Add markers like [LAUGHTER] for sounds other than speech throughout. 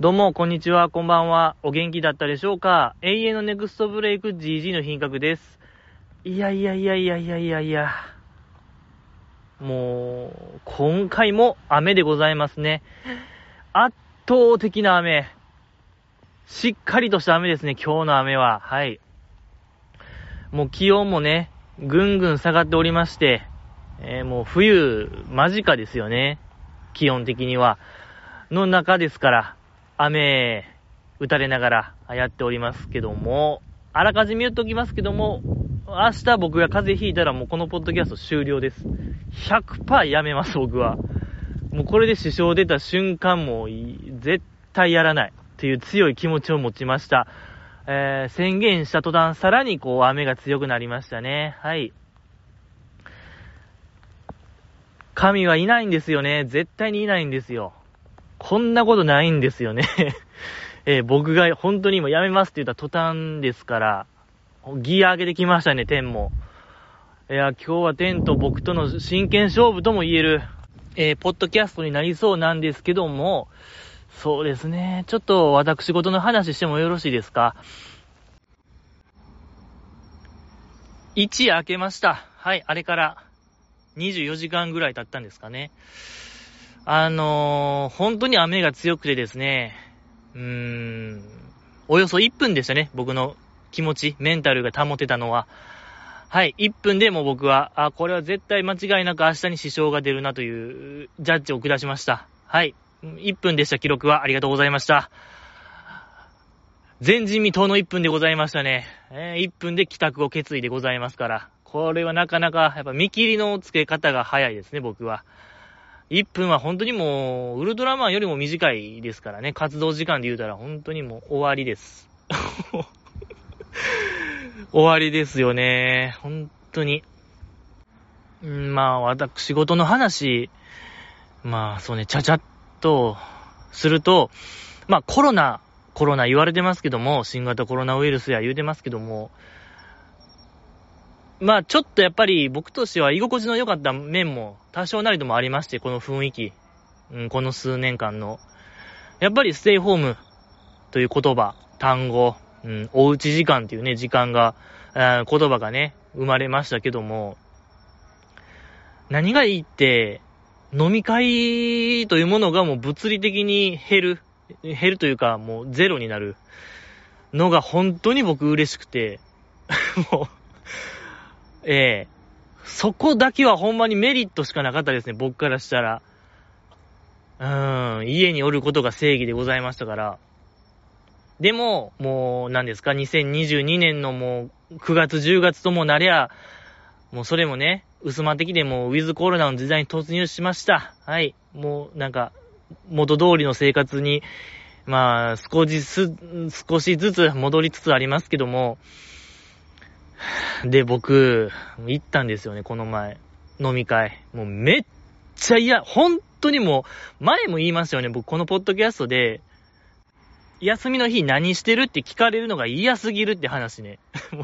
どうも、こんにちは、こんばんは。お元気だったでしょうか？永遠のネクストブレイク GG の品格です。いやいやいやいやいやいやいや。もう、今回も雨でございますね。圧倒的な雨。しっかりとした雨ですね、今日の雨は。はい。もう気温もね、ぐんぐん下がっておりまして、えー、もう冬間近ですよね。気温的には。の中ですから、雨、打たれながらやっておりますけども、あらかじめ言っときますけども、明日僕が風邪ひいたらもうこのポッドキャスト終了です。100%やめます、僕は。もうこれで支障出た瞬間も絶対やらないという強い気持ちを持ちました。えー、宣言した途端さらにこう雨が強くなりましたね。はい。神はいないんですよね。絶対にいないんですよ。こんなことないんですよね [LAUGHS] えー、僕が本当に今やめますって言った途端ですから、ギア上げてきましたね、天も。いや、今日は天と僕との真剣勝負とも言える、えー、ポッドキャストになりそうなんですけども、そうですね。ちょっと私事の話してもよろしいですか？一夜明けました。はい、あれから24時間ぐらい経ったんですかね。あのー、本当に雨が強くてですね、うーん、およそ1分でしたね、僕の気持ち、メンタルが保てたのは。はい、1分でも僕は、あ、これは絶対間違いなく明日に支障が出るなというジャッジを下しました。はい、1分でした記録はありがとうございました。前人未到の1分でございましたね。えー、1分で帰宅を決意でございますから。これはなかなか、やっぱ見切りの付け方が早いですね、僕は。1分は本当にもう、ウルトラマンよりも短いですからね、活動時間で言うたら本当にもう終わりです。[LAUGHS] 終わりですよね。本当に。まあ、私事の話、まあ、そうね、ちゃちゃっとすると、まあ、コロナ、コロナ言われてますけども、新型コロナウイルスや言うてますけども、まあちょっとやっぱり僕としては居心地の良かった面も多少なりともありまして、この雰囲気、うん、この数年間の。やっぱりステイホームという言葉、単語、うん、おうち時間っていうね、時間が、言葉がね、生まれましたけども、何がいいって、飲み会というものがもう物理的に減る、減るというかもうゼロになるのが本当に僕嬉しくて、[LAUGHS] もう、ええそこだけはほんまにメリットしかなかったですね、僕からしたら。うーん、家におることが正義でございましたから。でも、もう、何ですか、2022年のもう、9月、10月ともなりゃ、もうそれもね、薄まってきて、もう、ウィズコロナの時代に突入しました。はい。もう、なんか、元通りの生活に、まあ、少しずつ、少しずつ戻りつつありますけども、で、僕、行ったんですよね、この前。飲み会。もうめっちゃ嫌。本当にもう、前も言いますよね、僕このポッドキャストで、休みの日何してるって聞かれるのが嫌すぎるって話ね。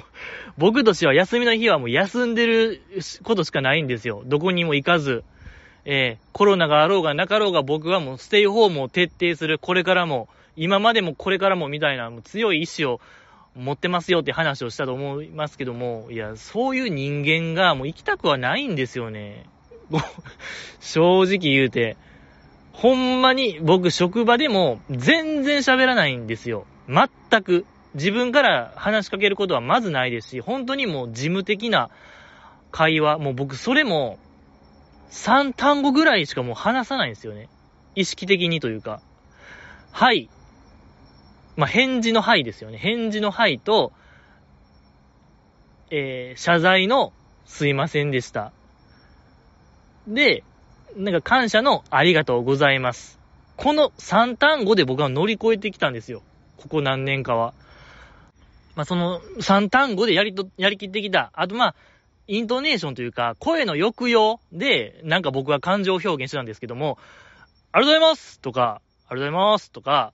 [LAUGHS] 僕としては休みの日はもう休んでることしかないんですよ。どこにも行かず。えー、コロナがあろうがなかろうが僕はもうステイホームを徹底する。これからも、今までもこれからもみたいなもう強い意志を持ってますよって話をしたと思いますけども、いや、そういう人間がもう行きたくはないんですよね。[LAUGHS] 正直言うて。ほんまに僕職場でも全然喋らないんですよ。全く。自分から話しかけることはまずないですし、本当にもう事務的な会話、もう僕それも3単語ぐらいしかもう話さないんですよね。意識的にというか。はい、まあ、返事のはいですよね。返事のはいと、えー、謝罪のすいませんでした。で、なんか感謝のありがとうございます。この3単語で僕は乗り越えてきたんですよ。ここ何年かは。まあ、その3単語でやりと、やりきってきた。あとまあ、イントネーションというか、声の抑揚で、なんか僕は感情表現してたんですけども、ありがとうございますとか、ありがとうございますとか、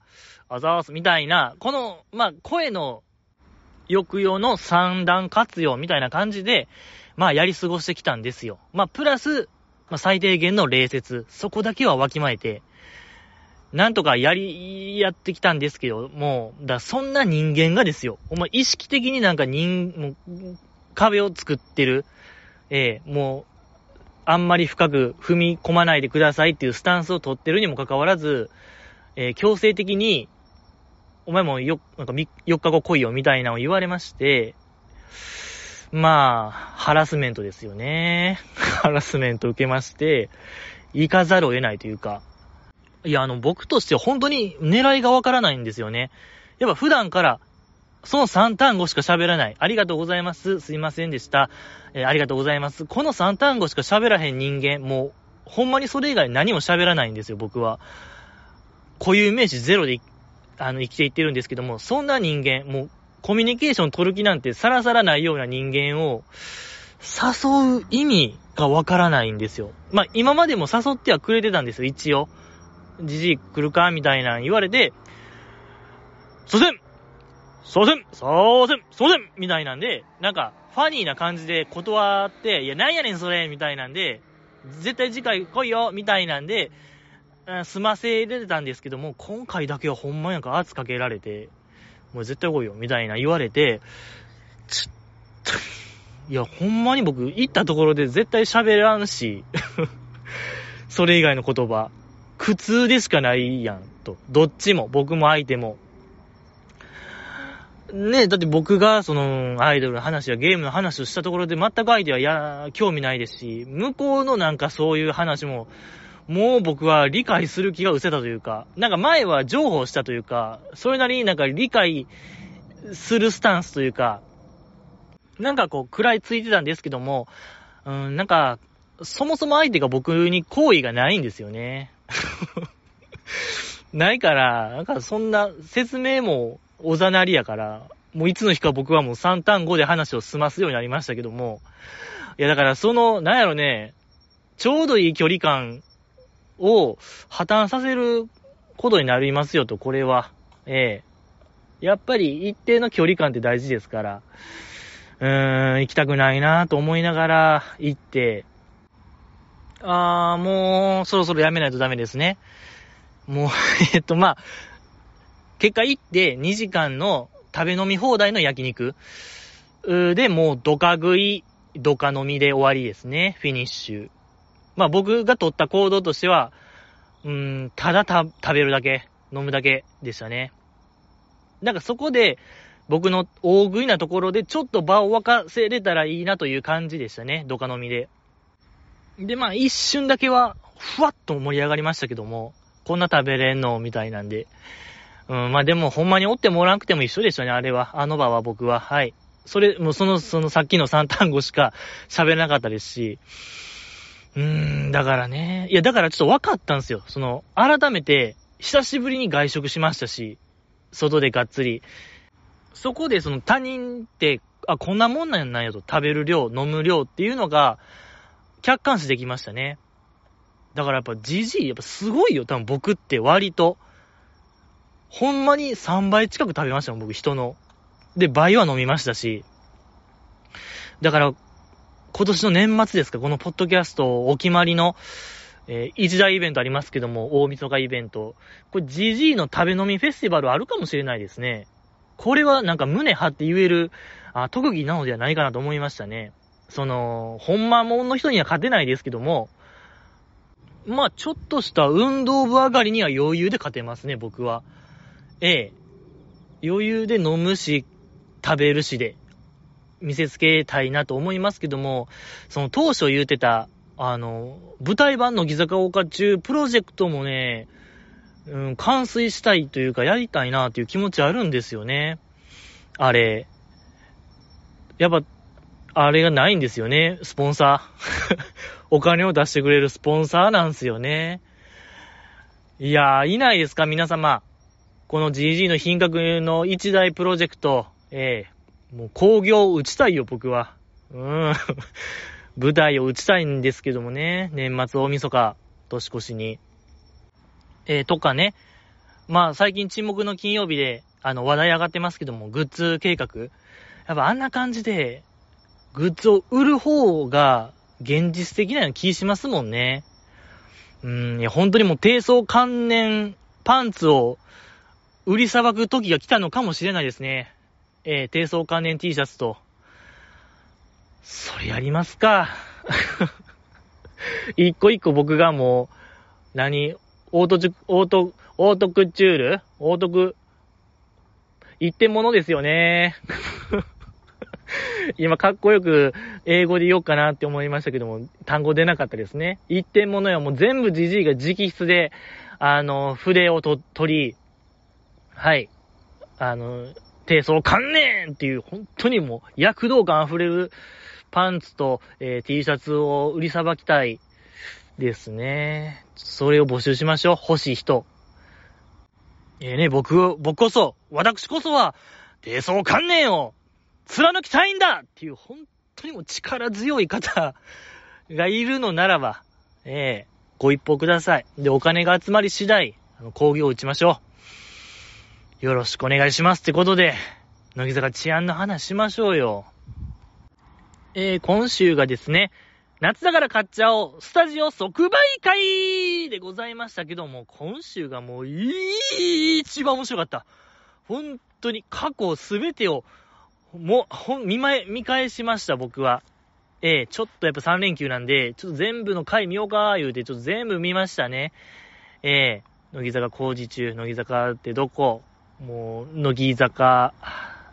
あざーすみたいな、この、まあ、声の抑揚の三段活用みたいな感じで、まあ、やり過ごしてきたんですよ。まあ、プラス、まあ、最低限の礼節、そこだけはわきまえて、なんとかやり、やってきたんですけど、もう、だそんな人間がですよ。お前意識的になんか人、もう、壁を作ってる。ええもう、あんまり深く踏み込まないでくださいっていうスタンスを取ってるにもかかわらず、えー、強制的に、お前もよ、なんか4日後来いよみたいなのを言われまして、まあ、ハラスメントですよね。[LAUGHS] ハラスメント受けまして、行かざるを得ないというか、いや、あの、僕としては本当に狙いがわからないんですよね。やっぱ普段から、その3単語しか喋らない。ありがとうございます。すいませんでした。えー、ありがとうございます。この3単語しか喋らへん人間、もう、ほんまにそれ以外何も喋らないんですよ、僕は。固有名詞ゼロで、あの、生きていってるんですけども、そんな人間、もう、コミュニケーション取る気なんてさらさらないような人間を、誘う意味がわからないんですよ。まあ、今までも誘ってはくれてたんですよ、一応。じじい来るかみたいな言われて、すいませんすいませんすいませんすいませんみたいなんで、なんか、ファニーな感じで断って、いや、なんやねんそれみたいなんで、絶対次回来いよみたいなんで、済ませれてたんですけども、今回だけはほんまやんか圧かけられて、もう絶対来いよみたいな言われて、ちょっと、いや、ほんまに僕、行ったところで絶対喋らんし、[LAUGHS] それ以外の言葉。苦痛でしかないやん、と。どっちも、僕も相手も。ねだって僕が、その、アイドルの話やゲームの話をしたところで全く相手はや、興味ないですし、向こうのなんかそういう話も、もう僕は理解する気が失せたというか、なんか前は情報したというか、それなりになんか理解するスタンスというか、なんかこう、食らいついてたんですけども、うん、なんか、そもそも相手が僕に好意がないんですよね。[LAUGHS] ないから、なんかそんな説明もおざなりやから、もういつの日か僕はもう3単語で話を済ますようになりましたけども、いやだからその、なんやろね、ちょうどいい距離感を破綻させることになりますよと、これは。ええやっぱり一定の距離感って大事ですから、うーん、行きたくないなと思いながら行って、あー、もう、そろそろやめないとダメですね。もう、[LAUGHS] えっと、まあ、結果行って2時間の食べ飲み放題の焼肉。で、もう、ドカ食い、ドカ飲みで終わりですね。フィニッシュ。まあ僕が取った行動としては、うん、ただ食べるだけ、飲むだけでしたね。なんかそこで、僕の大食いなところでちょっと場を沸かせれたらいいなという感じでしたね。ドカ飲みで。で、まあ一瞬だけは、ふわっと盛り上がりましたけども、こんな食べれんのみたいなんで。うん、まあでもほんまにおってもらわなくても一緒でしたね、あれは。あの場は僕は。はい。それ、もうその、そのさっきの3単語しか喋れなかったですし。うーん、だからね。いや、だからちょっと分かったんですよ。その、改めて、久しぶりに外食しましたし、外でがっつり。そこでその他人って、あ、こんなもんなんなんやと、食べる量、飲む量っていうのが、客観視できましたね。だからやっぱじじい、やっぱすごいよ。多分僕って割と。ほんまに3倍近く食べましたもん、僕人の。で、倍は飲みましたし。だから、今年の年末ですか、このポッドキャストお決まりの、えー、一大イベントありますけども、大晦日イベント。これ、じじいの食べ飲みフェスティバルあるかもしれないですね。これはなんか胸張って言える、あ、特技なのではないかなと思いましたね。その、ほんまもんの人には勝てないですけども、まあ、ちょっとした運動部上がりには余裕で勝てますね、僕は。ええ。余裕で飲むし、食べるしで、見せつけたいなと思いますけども、その当初言うてた、あの、舞台版のギザカ岡中プロジェクトもね、うん、完遂したいというか、やりたいなという気持ちあるんですよね。あれ。やっぱ、あれがないんですよね、スポンサー。[LAUGHS] お金を出してくれるスポンサーなんですよね。いやー、いないですか、皆様。この GG の品格の一大プロジェクト、ええもう工業を打ちたいよ、僕は。うん。[LAUGHS] 舞台を打ちたいんですけどもね。年末大晦日、年越しに。えー、とかね。まあ、最近沈黙の金曜日で、あの、話題上がってますけども、グッズ計画。やっぱあんな感じで、グッズを売る方が、現実的な気しますもんね。うん、いや、本当にもう貞操観念パンツを売りさばく時が来たのかもしれないですね。えー、低層関連 T シャツと。それやりますか。[LAUGHS] 一個一個僕がもう、何？オートジオート、オートクチュール？オートク、一点物ですよね。[LAUGHS] 今、かっこよく英語で言おうかなって思いましたけども、単語出なかったですね。一点物やもう全部じじいが直筆で、あの、筆をと取り、はい。あの、低層観念っていう、本当にもう躍動感溢れるパンツと、えー、T シャツを売りさばきたいですね。それを募集しましょう。欲しい人。えー、ね、僕、僕こそ、私こそは、低層観念を貫きたいんだっていう、本当にも力強い方 [LAUGHS] がいるのならば、ええー、ご一報ください。で、お金が集まり次第、あの、工業を打ちましょう。よろしくお願いしますってことで、乃木坂治安の話しましょうよ。えー、今週がですね、夏だから買っちゃおう、スタジオ即売会でございましたけども、今週がもう、一番面白かった。本当に過去すべてを、もう、ほん、見まえ、見返しました、僕は。えー、ちょっとやっぱ3連休なんで、ちょっと全部の回見ようか、言うて、ちょっと全部見ましたね。ええー、乃木坂工事中、乃木坂ってどこもう、乃木坂、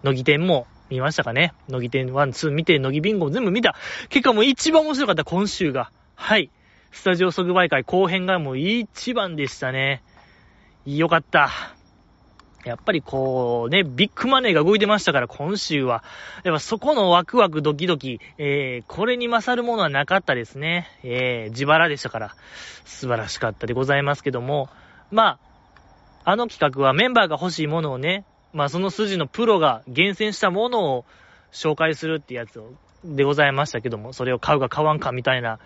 乃木店も見ましたかね？乃木店1、2見て、乃木ビンゴも全部見た。結果もう一番面白かった、今週が。はい。スタジオ即売会後編がもう一番でしたね。よかった。やっぱりこうね、ビッグマネーが動いてましたから、今週は。やっぱそこのワクワクドキドキ、えー、これに勝るものはなかったですね。えー、自腹でしたから、素晴らしかったでございますけども、まあ、あの企画はメンバーが欲しいものをね、まあその筋のプロが厳選したものを紹介するってやつを、でございましたけども、それを買うか買わんかみたいな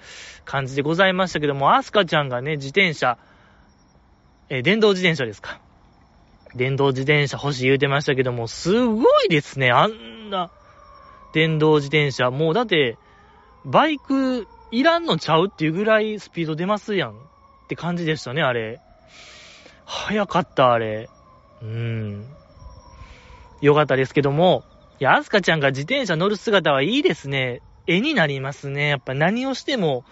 感じでございましたけども、アスカちゃんがね、自転車、え、電動自転車ですか？電動自転車欲しい言うてましたけども、すごいですね、あんな、電動自転車。もうだって、バイクいらんのちゃうっていうぐらいスピード出ますやんって感じでしたね、あれ。早かった、あれ。うーん。よかったですけども、いや、アスカちゃんが自転車乗る姿はいいですね。絵になりますね。やっぱ何をしても、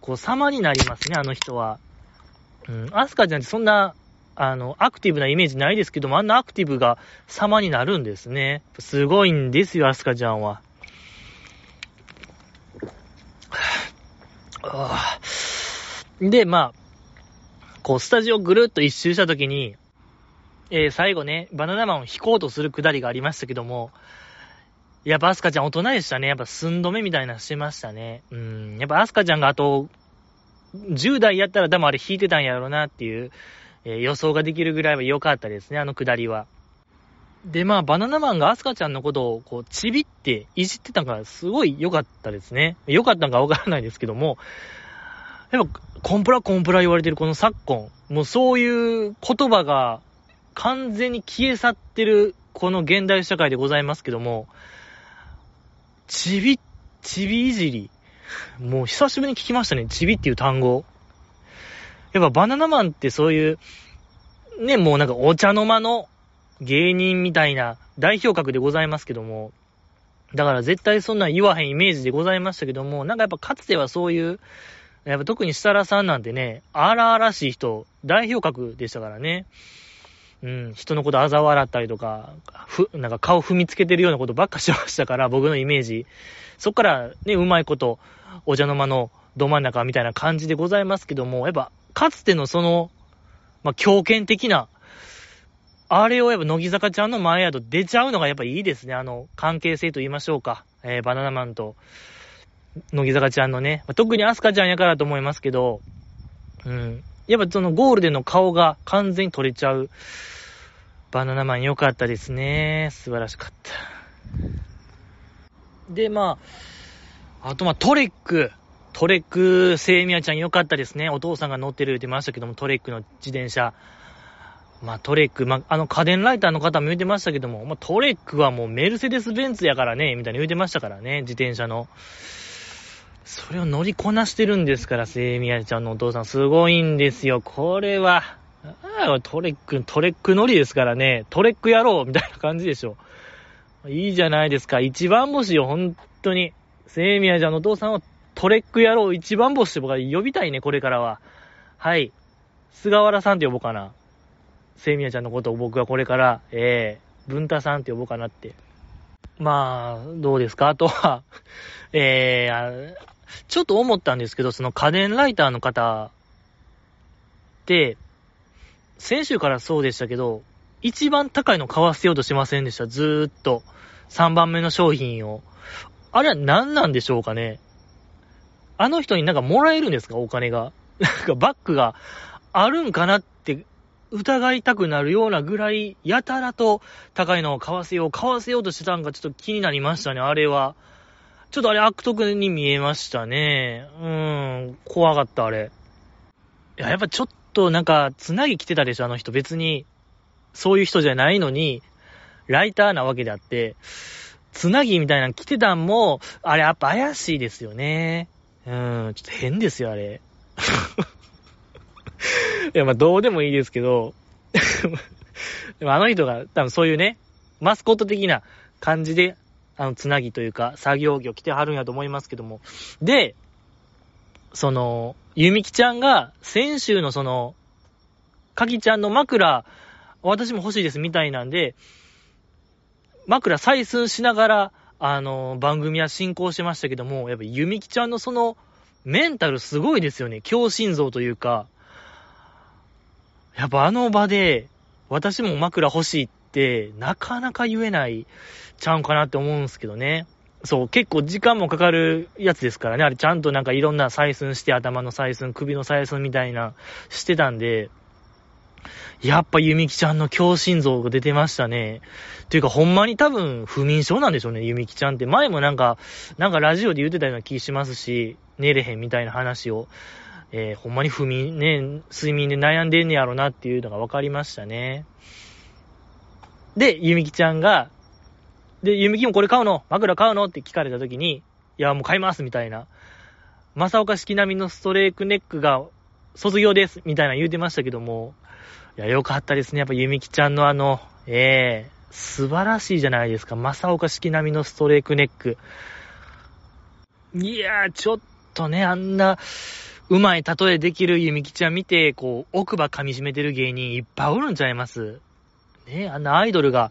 こう、様になりますね、あの人は。うん、アスカちゃんってそんな、あの、アクティブなイメージないですけども、あんなアクティブが様になるんですね。すごいんですよ、アスカちゃんは。[SIGHS] で、まあ、こう、スタジオぐるっと一周したときに、えー、最後ね、バナナマンを引こうとするくだりがありましたけども、やっぱアスカちゃん大人でしたね。やっぱ寸止めみたいなしてましたね。うん。やっぱアスカちゃんがあと、10代やったら多分あれ引いてたんやろうなっていう、えー、予想ができるぐらいは良かったですね、あのくだりは。で、まあ、バナナマンがアスカちゃんのことを、こう、ちびっていじってたのがすごい良かったですね。良かったのかわからないですけども、やっぱ、コンプラコンプラ言われてるこの昨今、もうそういう言葉が完全に消え去ってる、この現代社会でございますけども、ちび、ちびいじり。もう久しぶりに聞きましたね。ちびっていう単語。やっぱバナナマンってそういう、ね、もうなんかお茶の間の芸人みたいな代表格でございますけども、だから絶対そんな言わへんイメージでございましたけども、なんかやっぱかつてはそういう、やっぱ特に設楽さんなんてね、荒々しい人、代表格でしたからね。うん、人のこと嘲笑ったりとか、ふ、なんか顔踏みつけてるようなことばっかしましたから、僕のイメージ。そっからね、うまいこと、お茶の間のど真ん中みたいな感じでございますけども、やっぱ、かつてのその、まあ、強権的な、あれをやっぱ乃木坂ちゃんの前やと出ちゃうのがやっぱいいですね。あの、関係性と言いましょうか。えー、バナナマンと、乃木坂ちゃんのね、特にアスカちゃんやからと思いますけど、うん。やっぱそのゴールデンの顔が完全に取れちゃう。バナナマン良かったですね。素晴らしかった。で、まあ、あとまあトレック。トレック、セイミヤちゃん良かったですね。お父さんが乗ってる言ってましたけども、トレックの自転車。まあトレック、まああの家電ライターの方も言ってましたけども、まあトレックはもうメルセデス・ベンツやからね、みたいに言ってましたからね、自転車の。それを乗りこなしてるんですから、セイミヤちゃんのお父さんすごいんですよ。これは、あ、トレック、トレック乗りですからね、トレック野郎みたいな感じでしょ。いいじゃないですか。一番星よ、本当に。セイミヤちゃんのお父さんはトレック野郎一番星って僕は呼びたいね、これからは。はい。菅原さんって呼ぼうかな。セイミヤちゃんのことを僕はこれから、えー、文太さんって呼ぼうかなって。まあ、どうですか？あとはえー、ちょっと思ったんですけど、その家電ライターの方って、先週からそうでしたけど、一番高いの買わせようとしませんでした。ずーっと。3番目の商品を。あれは何なんでしょうかねあの人になんかもらえるんですか？お金が。[LAUGHS] なんかバッグがあるんかなって疑いたくなるようなぐらい、やたらと高いのを買わせよう、買わせようとしてたんかちょっと気になりましたね、あれは。ちょっとあれ悪徳に見えましたね。うーん、怖かった、あれ。いや、やっぱちょっとなんか、つなぎ来てたでしょ、あの人。別に、そういう人じゃないのに、ライターなわけであって、つなぎみたいなの来てたんも、あれやっぱ怪しいですよね。うん、ちょっと変ですよ、あれ。[LAUGHS] いや、まあどうでもいいですけど、でもあの人が多分そういうね、マスコット的な感じであの、つなぎというか、作業着を着てはるんやと思いますけども。で、その、ゆみきちゃんが、先週のその、かきちゃんの枕、私も欲しいですみたいなんで、枕採寸しながら、あの、番組は進行してましたけども、やっぱゆみきちゃんのその、メンタルすごいですよね。強心臓というか、やっぱあの場で、私も枕欲しいっ、なかなか言えないちゃうんかなって思うんですけどね。そう、結構時間もかかるやつですからね。あれちゃんとなんかいろんな採寸して、頭の採寸、首の採寸みたいな、してたんで、やっぱゆみきちゃんの強心臓が出てましたね。というか、ほんまに多分、不眠症なんでしょうね、ゆみきちゃんって。前もなんか、なんかラジオで言ってたような気しますし、寝れへんみたいな話を、えー、ほんまに不眠、ね、睡眠で悩んでんねやろなっていうのが分かりましたね。で、ゆみきちゃんが、で、ゆみきもこれ買うの？枕買うの？って聞かれた時に、いや、もう買いますみたいな。正岡式並みのストレークネックが卒業ですみたいな言うてましたけども、いや、よかったですね。やっぱゆみきちゃんのあの、ええー、素晴らしいじゃないですか。正岡式並みのストレークネック。いやー、ちょっとね、あんな、うまい例えできるゆみきちゃん見て、こう、奥歯噛み締めてる芸人いっぱいおるんちゃいます？ね、あんなアイドルが、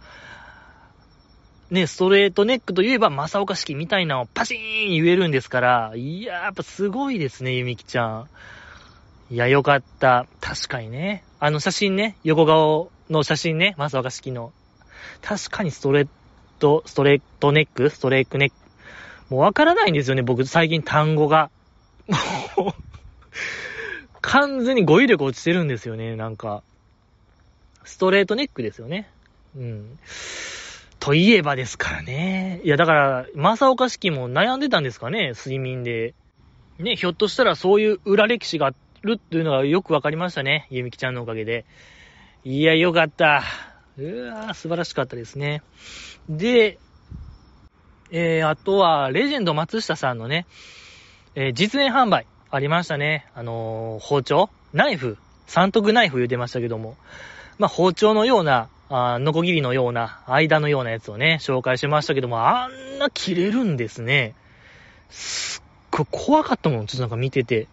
ね、ストレートネックといえば、正岡式みたいなのをパシーン言えるんですから、いややっぱすごいですね、ゆみきちゃん。いや、よかった。確かにね。あの写真ね、横顔の写真ね、正岡式の。確かにストレート、ストレートネックストレークネック。もうわからないんですよね、僕、最近単語が。もう完全に語彙力落ちてるんですよね、なんか。ストレートネックですよね。うん。といえばですからね。いや、だから、正岡式も悩んでたんですかね、睡眠で。ね、ひょっとしたらそういう裏歴史があるっていうのがよくわかりましたね。ゆみきちゃんのおかげで。いや、よかった。うわ素晴らしかったですね。で、えー、あとは、レジェンド松下さんのね、えー、実演販売ありましたね。あのー、包丁？ナイフ？三徳ナイフ言うてましたけども。まあ、包丁のような、あノコギリのような、間のようなやつをね、紹介しましたけども、あんな切れるんですね。すっごい怖かったもん、ちょっとなんか見てて。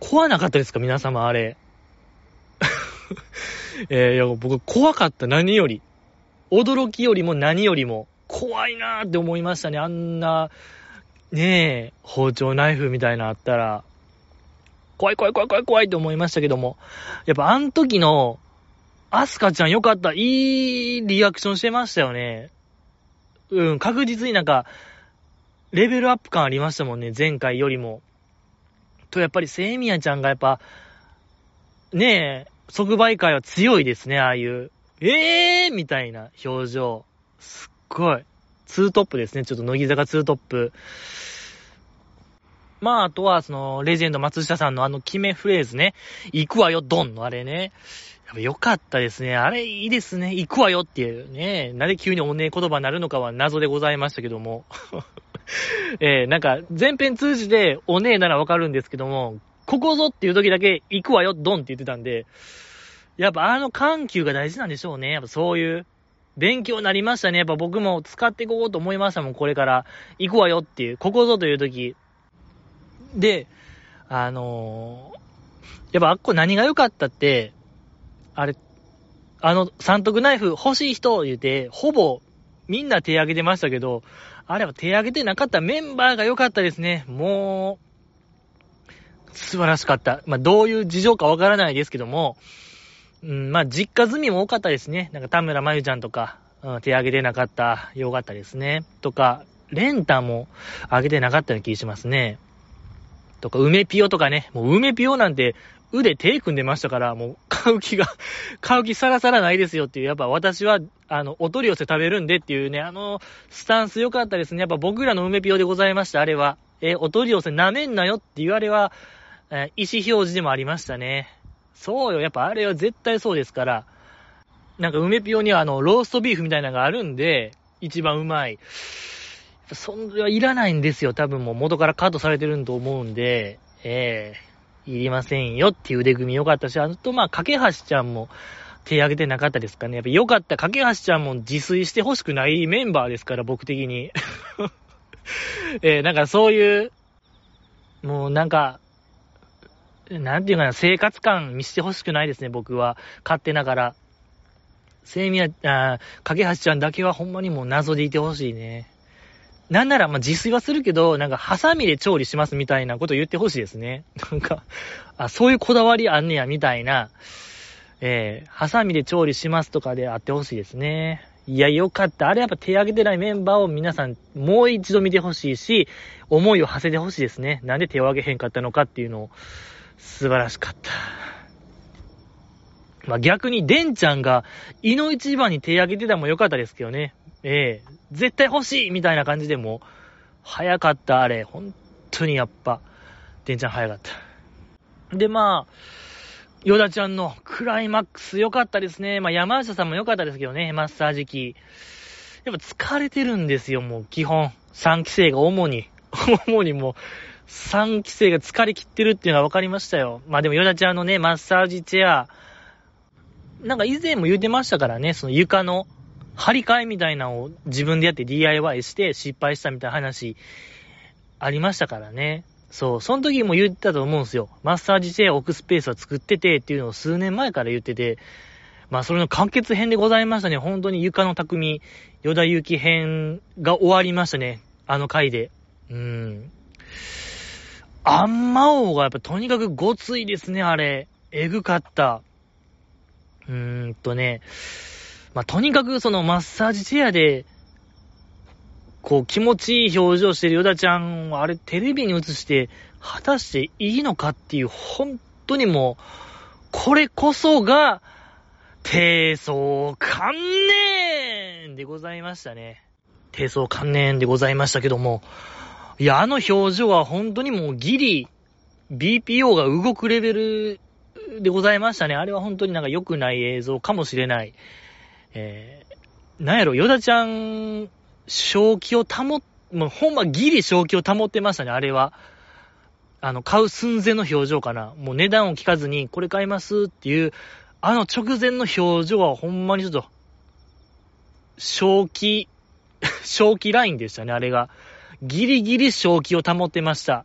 怖なかったですか皆様、あれ。[LAUGHS] えー、いや、僕怖かった、何より。驚きよりも何よりも、怖いなーって思いましたね。あんな、ねえ、包丁、ナイフみたいなあったら、怖い怖い怖い怖い怖いって思いましたけども、やっぱあの時の、アスカちゃんよかった。いいリアクションしてましたよね。うん、確実になんか、レベルアップ感ありましたもんね、前回よりも。と、やっぱりセイミヤちゃんがやっぱ、ねえ、即売会は強いですね、ああいう。ええーみたいな表情。すっごい。ツートップですね、ちょっと乃木坂ツートップ。まあ、あとは、その、レジェンド松下さんのあの決めフレーズね。行くわよ、ドンのあれね。やっぱ良かったですね。あれいいですね。行くわよっていうね。なぜ急におねえ言葉になるのかは謎でございましたけども。[LAUGHS] えー、なんか、前編通じておねえならわかるんですけども、ここぞっていう時だけ行くわよ、ドンって言ってたんで、やっぱあの緩急が大事なんでしょうね。やっぱそういう。勉強になりましたね。やっぱ僕も使っていこうと思いましたもん、これから。行くわよっていう、ここぞという時。で、あのー、やっぱあっこ何が良かったって、あれ、あの、三徳ナイフ欲しい人言うて、ほぼみんな手挙げてましたけど、あれは手挙げてなかったメンバーが良かったですね。もう、素晴らしかった。まあ、どういう事情かわからないですけども、うん、まあ、実家住みも多かったですね。なんか田村まゆちゃんとか、うん、手挙げてなかった、よかったですね。とか、レンタも挙げてなかったような気しますね。とか、梅ピオとかね。もう梅ピオなんて腕手組んでましたから、もう買う気が [LAUGHS] 買う気さらさらないですよっていう、やっぱ私は、あの、お取り寄せ食べるんでっていうね、あの、スタンス良かったですね。やっぱ僕らの梅ピオでございました、あれは。えお取り寄せ舐めんなよって言われは、え意思表示でもありましたね。そうよ、やっぱあれは絶対そうですから、なんか梅ピオにはあの、ローストビーフみたいなのがあるんで、一番うまい。そんはいらないんですよ。多分もう元からカットされてると思うんで、ええー、いりませんよっていう腕組み良かったし、あとまあ、架橋ちゃんも手挙げてなかったですかね。やっぱ良かった。架橋ちゃんも自炊してほしくないメンバーですから、僕的に。[LAUGHS] えー、なんかそういう、もうなんか、なんていうかな、生活感見せてほしくないですね、僕は。勝手ながら。セイミヤ、あ架橋ちゃんだけはほんまにもう謎でいてほしいね。なんなら、ま自炊はするけど、なんか、ハサミで調理しますみたいなこと言ってほしいですね。[LAUGHS] なんか、あ、そういうこだわりあんねや、みたいな、えー、ハサミで調理しますとかであってほしいですね。いや、よかった。あれやっぱ手挙げてないメンバーを皆さんもう一度見てほしいし、思いを馳せてほしいですね。なんで手を挙げへんかったのかっていうのを、素晴らしかった。まあ、逆に、デンちゃんが、胃の一番に手挙げてたもよかったですけどね。ええ絶対欲しいみたいな感じでも、早かった、あれ。本当にやっぱ、デンちゃん早かった。で、まあ、ヨダちゃんのクライマックス良かったですね。まあ、山下さんも良かったですけどね、マッサージ機。やっぱ疲れてるんですよ、もう基本。3期生が主に。[LAUGHS] 主にもう、3期生が疲れ切ってるっていうのは分かりましたよ。まあでもヨダちゃんのね、マッサージチェア、なんか以前も言うてましたからね、その床の張り替えみたいなのを自分でやって DIY して失敗したみたいな話ありましたからね。そう、その時も言ってたと思うんですよ。マッサージチェア置くスペースは作っててっていうのを数年前から言ってて、まあそれの完結編でございましたね。本当に床の匠、ヨダユキ編が終わりましたね。あの回で。うん。アンマ王がやっぱとにかくごついですね、あれ。えぐかった。うーんとね、まあ、とにかくそのマッサージチェアで、こう気持ちいい表情してるヨダちゃんはあれテレビに映して果たしていいのかっていう本当にもう、これこそが、低層観念でございましたね。低層観念でございましたけども、いや、あの表情は本当にもうギリ、BPO が動くレベルでございましたね。あれは本当になんか良くない映像かもしれない。えー、なんやろ、ヨダちゃん、正気を保っ、もうほんまギリ正気を保ってましたね、あれは。あの、買う寸前の表情かな。もう値段を聞かずに、これ買いますっていう、あの直前の表情はほんまにちょっと、正気、[LAUGHS] 正気ラインでしたね、あれが。ギリギリ正気を保ってました。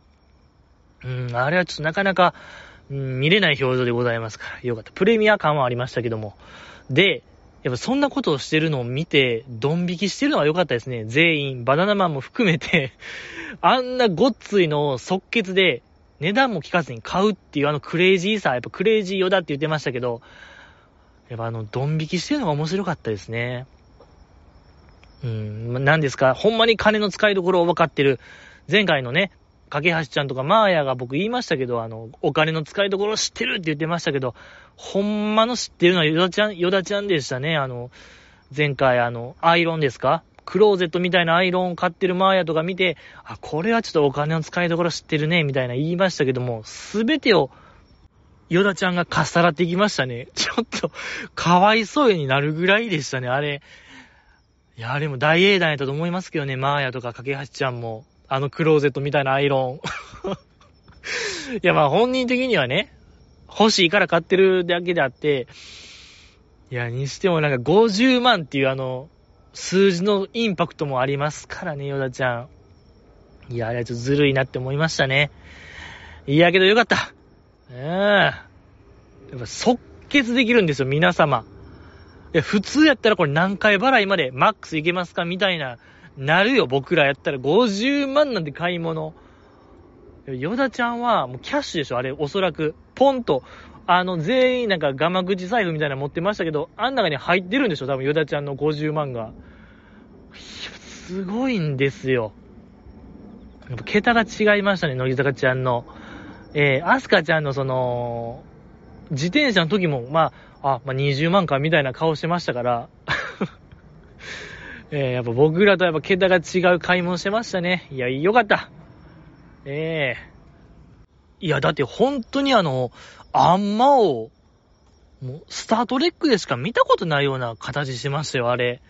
うん、あれはちょっとなかなか、うん、見れない表情でございますから、よかった。プレミア感はありましたけども。で、やっぱそんなことをしてるのを見て、ドン引きしてるのは良かったですね。全員、バナナマンも含めて [LAUGHS] あんなごっついのを即決で、値段も聞かずに買うっていうあのクレイジーさ、やっぱクレイジーよだって言ってましたけど、やっぱあの、ドン引きしてるのが面白かったですね。うん、何ですか、ほんまに金の使いどころを分かってる。前回のね、架橋ちゃんとかマーヤが僕言いましたけど、あの、お金の使いどころ知ってるって言ってましたけど、ほんまの知ってるのはヨダちゃん、ヨダちゃんでしたね。あの、前回あの、アイロンですか？クローゼットみたいなアイロンを買ってるマーヤとか見て、あ、これはちょっとお金の使いどころ知ってるね、みたいな言いましたけども、すべてを、ヨダちゃんがかっさらっていきましたね。[LAUGHS] ちょっと、かわいそうになるぐらいでしたね、あれ。いや、あれも大英断やったと思いますけどね、マーヤとか架橋ちゃんも。あのクローゼットみたいなアイロン。[LAUGHS] いや、まあ本人的にはね、欲しいから買ってるだけであって、いや、にしてもなんか50万っていうあの、数字のインパクトもありますからね、ヨダちゃん。いや、あれはちょっとずるいなって思いましたね。いやけどよかった。うん。やっぱ即決できるんですよ、皆様。いや、普通やったらこれ何回払いまでマックスいけますかみたいな、なるよ、僕らやったら50万なんて買い物。ヨダちゃんはもうキャッシュでしょ、あれ、おそらく。ポンと、あの、全員なんかガマ口財布みたいなの持ってましたけど、あん中に入ってるんでしょ、多分ヨダちゃんの50万が。すごいんですよ。やっぱ桁が違いましたね、乃木坂ちゃんの。えー、アスカちゃんのその、自転車の時も、まあ、あ、まあ、20万かみたいな顔してましたから、えー、やっぱ僕らとやっぱ桁が違う買い物してましたね。いや、よかった。ええー、いや、だって本当にあの、あんまを、もう、スタートレックでしか見たことないような形してましたよ、あれ。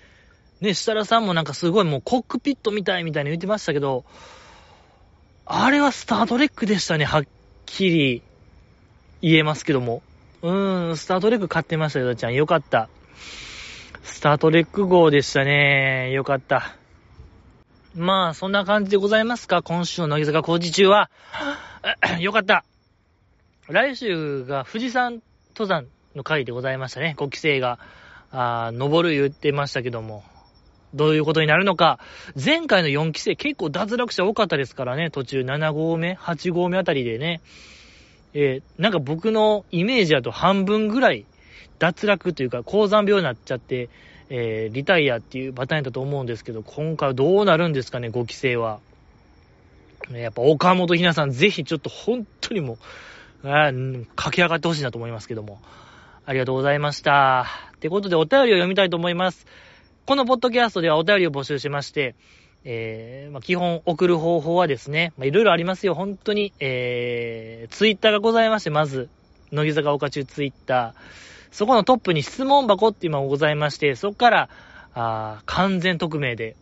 ね、設楽さんもなんかすごいもうコックピットみたいみたいに言ってましたけど、あれはスタートレックでしたね、はっきり言えますけども。うーん、スタートレック買ってましたよ、ちゃん。よかった。スタートレック号でしたね。よかった。まあ、そんな感じでございますか、今週の乃木坂工事中は。[CLEARS THROAT] よかった。来週が富士山登山の回でございましたね。5期生が、あ登る言ってましたけども。どういうことになるのか。前回の4期生結構脱落者多かったですからね。途中7号目、8号目あたりでね。えー、なんか僕のイメージだと半分ぐらい脱落というか、高山病になっちゃって、えー、リタイアっていうパターンだと思うんですけど、今回はどうなるんですかね、5期生は。やっぱ岡本ひなさん、ぜひちょっと本当にもう、あ駆け上がってほしいなと思いますけども。ありがとうございました。ってことでお便りを読みたいと思います。このポッドキャストではお便りを募集しまして、えー、まあ、基本送る方法はですね、まあ、いろいろありますよ、本当に。えー、ツイッターがございまして、まず、乃木坂岡中ツイッター。そこのトップに質問箱っていうのがございまして、そこから、あ完全匿名で、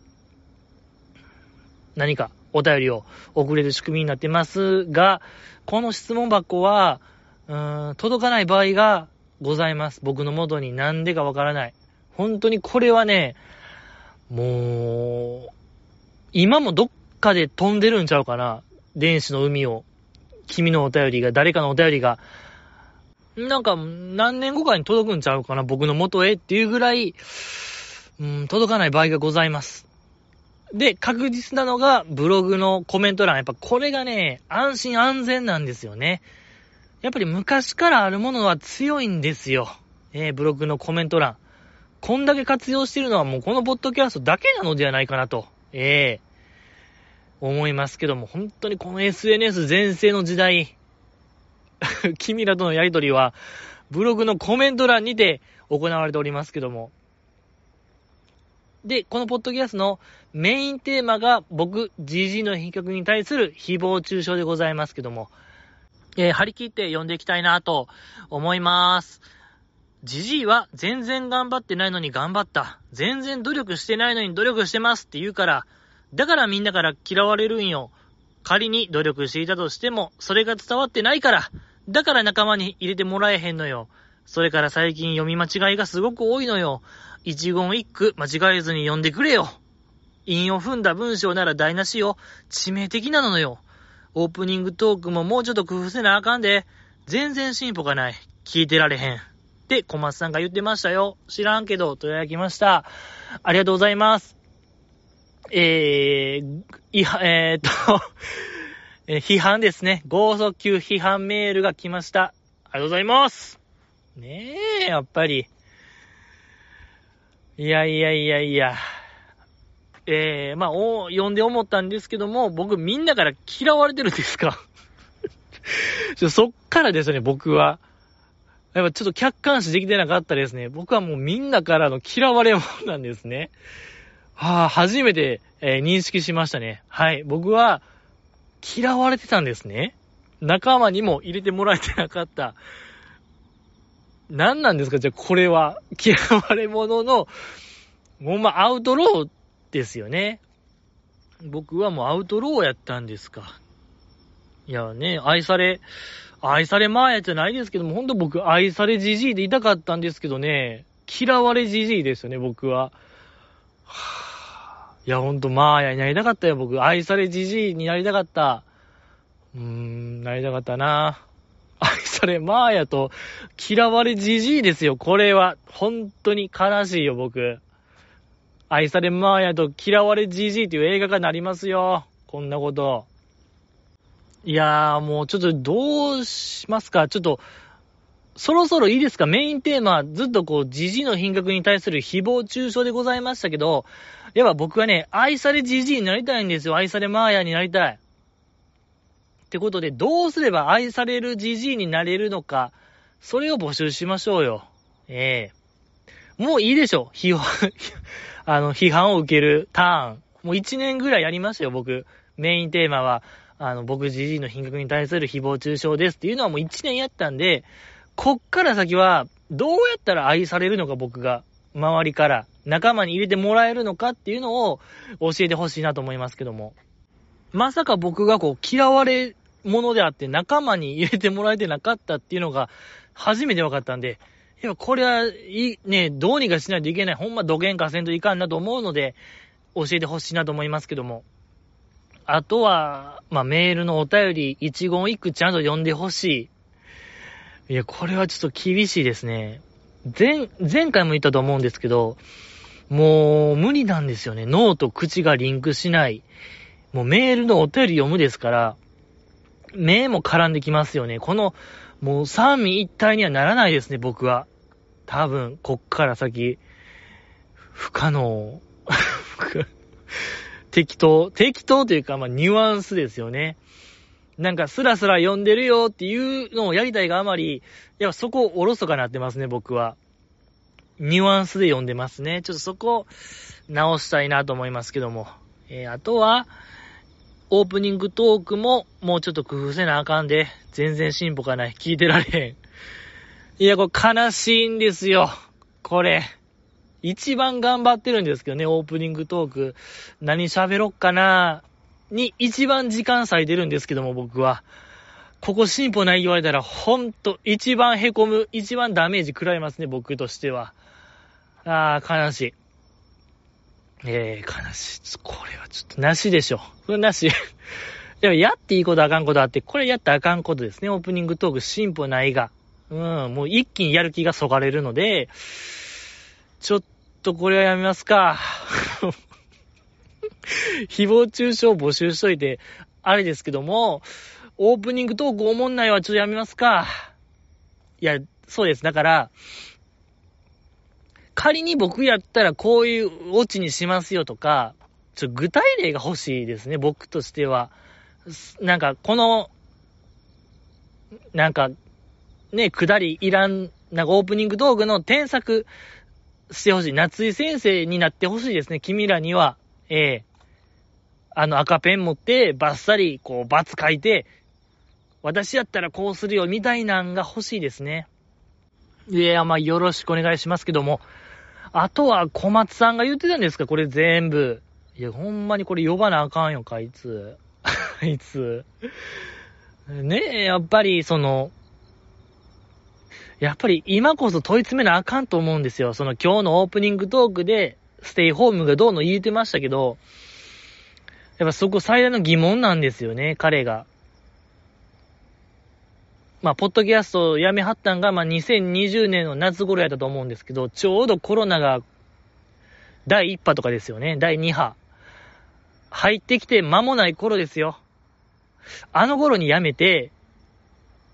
何かお便りを送れる仕組みになってますが、この質問箱は、うーん、届かない場合がございます。僕の元になんでかわからない。本当にこれはね、もう、今もどっかで飛んでるんちゃうかな電子の海を。君のお便りが、誰かのお便りが、なんか、何年後かに届くんちゃうかな僕の元へっていうぐらい、うん、届かない場合がございます。で、確実なのが、ブログのコメント欄。やっぱこれがね、安心安全なんですよね。やっぱり昔からあるものは強いんですよ。えー、ブログのコメント欄。こんだけ活用してるのはもうこのポッドキャストだけなのではないかなと、ええー、思いますけども、本当にこの SNS 全盛の時代、[LAUGHS] 君らとのやりとりは、ブログのコメント欄にて行われておりますけども。で、このポッドキャストのメインテーマが僕、GG の品格に対する誹謗中傷でございますけども、えー、張り切って読んでいきたいなと思います。じじいは全然頑張ってないのに頑張った。全然努力してないのに努力してますって言うから、だからみんなから嫌われるんよ。仮に努力していたとしても、それが伝わってないから、だから仲間に入れてもらえへんのよ。それから最近読み間違いがすごく多いのよ。一言一句間違えずに読んでくれよ。韻を踏んだ文章なら台無しよ。致命的なのよ。オープニングトークももうちょっと工夫せなあかんで。全然進歩がない。聞いてられへん。って小松さんが言ってましたよ。知らんけど、といただきました。ありがとうございます。えー、いは、えー、っとえ批判ですね。合速球批判メールが来ました。ありがとうございます。ねえ、やっぱり。いやいやいやいや。えー、まあ、お、読んで思ったんですけども、僕みんなから嫌われてるんですか？[LAUGHS] そっからですね、僕は。やっぱちょっと客観視できてなかったですね。僕はもうみんなからの嫌われ者なんですね。はあ、初めて、えー、認識しましたね。はい。僕は、嫌われてたんですね。仲間にも入れてもらえてなかった。何なんですか？じゃあこれは。嫌われ者の、もうまアウトローですよね。僕はもうアウトローやったんですか。いやね、愛され、愛されまーやじゃないですけども、ほんと僕愛されじじいでいたかったんですけどね、嫌われじじいですよね、僕は。はぁいや、ほんと、まーやになりたかったよ、僕。愛されじじいになりたかった。うーん、なりたかったな。愛されまーやと、嫌われじじいですよ、これは。本当に悲しいよ、僕。愛されまーやと嫌われじじいっていう映画がなりますよ。こんなこと。いやー、もうちょっとどうしますかちょっと、そろそろいいですかメインテーマ、ずっとこう、じじいの品格に対する誹謗中傷でございましたけど、やっぱ僕はね、愛されじじいになりたいんですよ。愛されマーヤになりたい。ってことで、どうすれば愛されるじじいになれるのか、それを募集しましょうよ。ええー、もういいでしょ。批判、[LAUGHS] あの、批判を受けるターン。もう一年ぐらいやりましたよ、僕。メインテーマは、あの、僕じじいの品格に対する誹謗中傷ですっていうのはもう一年やったんで、こっから先は、どうやったら愛されるのか僕が、周りから、仲間に入れてもらえるのかっていうのを教えてほしいなと思いますけども。まさか僕がこう、嫌われ者であって仲間に入れてもらえてなかったっていうのが初めて分かったんで、いや、これは、い、ね、どうにかしないといけない。ほんま土幻化せんといかんなと思うので、教えてほしいなと思いますけども。あとは、まあ、メールのお便り、一言一句ちゃんと読んでほしい。いや、これはちょっと厳しいですね。前、前回も言ったと思うんですけど、もう無理なんですよね。脳と口がリンクしない。もうメールのお便り読むですから、目も絡んできますよね。この、もう三位一体にはならないですね、僕は。多分、こっから先、不可能。[LAUGHS] 適当、適当というか、まあ、ニュアンスですよね。なんか、スラスラ読んでるよっていうのをやりたいがあまり、やっぱそこをおろそかなってますね、僕は。ニュアンスで読んでますね。ちょっとそこ、直したいなと思いますけども。えー、あとは、オープニングトークももうちょっと工夫せなあかんで、全然進歩がない。聞いてられへん。いや、これ悲しいんですよ。これ。一番頑張ってるんですけどね、オープニングトーク。何喋ろっかなに一番時間割いてるんですけども、僕は。ここ進歩ない言われたら、ほんと、一番凹む、一番ダメージ食らいますね、僕としては。ああ、悲しい。えー、悲しい。これはちょっとなしでしょ。なし。[LAUGHS] でも、やっていいことあかんことあって、これやったらあかんことですね。オープニングトーク進歩ないが。うん、もう一気にやる気がそがれるので、ちょっとこれはやめますか。[LAUGHS] 誹謗中傷募集しといて、あれですけども、オープニングトークおもんないはちょっとやめますか。いや、そうです。だから、仮に僕やったらこういうオチにしますよとか、ちょ、具体例が欲しいですね、僕としては。なんか、この、なんか、ね、下りいらん、なんかオープニング道具の添削してほしい。夏井先生になってほしいですね、君らには。ええあの赤ペン持って、バッサリ、こう、バツ書いて、私やったらこうするよ、みたいなんが欲しいですね。いや、まあ、よろしくお願いしますけども。あとは小松さんが言ってたんですか？これ全部。いや、ほんまにこれ呼ばなあかんよ、あいつ。[LAUGHS] あいつ。ねえ、やっぱり、その、やっぱり今こそ問い詰めなあかんと思うんですよ。その今日のオープニングトークで、ステイホームがどうの言えてましたけど、やっぱそこ最大の疑問なんですよね、彼が。まあ、ポッドキャストをやめはったんが、まあ、2020年の夏頃やったと思うんですけど、ちょうどコロナが第1波とかですよね。第2波。入ってきて間もない頃ですよ。あの頃に辞めて、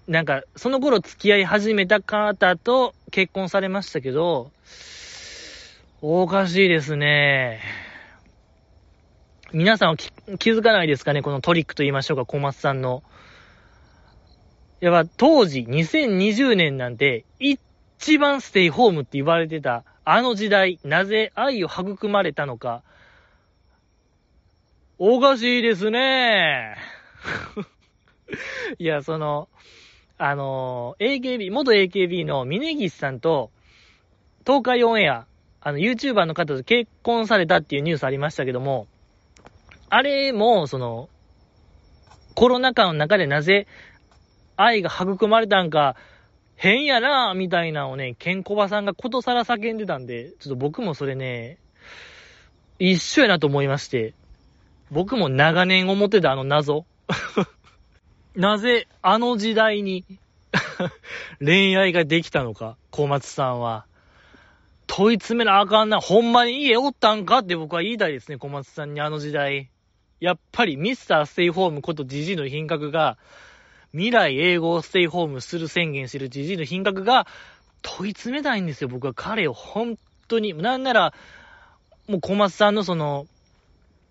なんか、その頃付き合い始めた方と結婚されましたけど、おかしいですね。皆さんは気づかないですかね？このトリックと言いましょうか、小松さんの。やっぱ当時、2020年なんて、一番ステイホームって言われてた、あの時代、なぜ愛を育まれたのか、おかしいですね。[LAUGHS] いや、その、あの、AKB、元 AKB の峯岸さんと、東海オンエア、あの、YouTuber の方と結婚されたっていうニュースありましたけども、あれも、その、コロナ禍の中でなぜ愛が育まれたんか、変やなみたいなのをね、ケンコバさんがことさら叫んでたんで、ちょっと僕もそれね、一緒やなと思いまして、僕も長年思ってたあの謎。[LAUGHS] なぜあの時代に [LAUGHS] 恋愛ができたのか、小松さんは。問い詰めなあかんな。ほんまに家おったんか？って僕は言いたいですね、小松さんにあの時代。やっぱりミスターステイホームことジジイの品格が、未来英語をステイホームする宣言してるジジイの品格が問い詰めたいんですよ。僕は彼を本当に。なんなら、もう小松さんのその、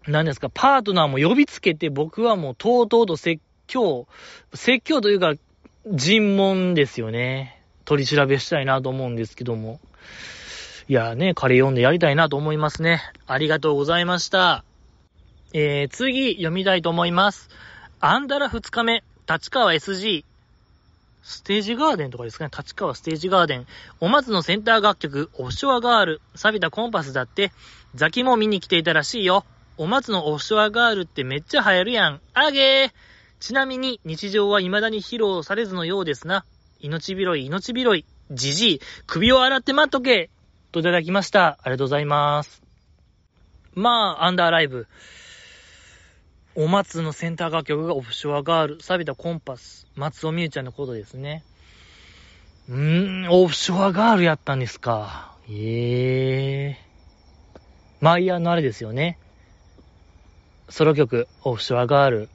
何ですか、パートナーも呼びつけて僕はもうとうとうと説教、説教というか、尋問ですよね。取り調べしたいなと思うんですけども。いやね、彼読んでやりたいなと思いますね。ありがとうございました。えー、次、読みたいと思います。アンダラ2日目、立川 SG。ステージガーデンとかですかね。立川ステージガーデン。お松のセンター楽曲、オフショアガール。錆びたコンパスだって、ザキも見に来ていたらしいよ。お松のオフショアガールってめっちゃ流行るやん。あげーちなみに、日常は未だに披露されずのようですな。命拾い、命拾い。じじい、首を洗って待っとけといただきました。ありがとうございます。まあ、アンダーライブ。お松のセンター楽曲がオフショアガール、錆びたコンパス、松尾美優ちゃんのことですね。うーん、オフショアガールやったんですか。ええー。マイヤーのあれですよね。ソロ曲、オフショアガール。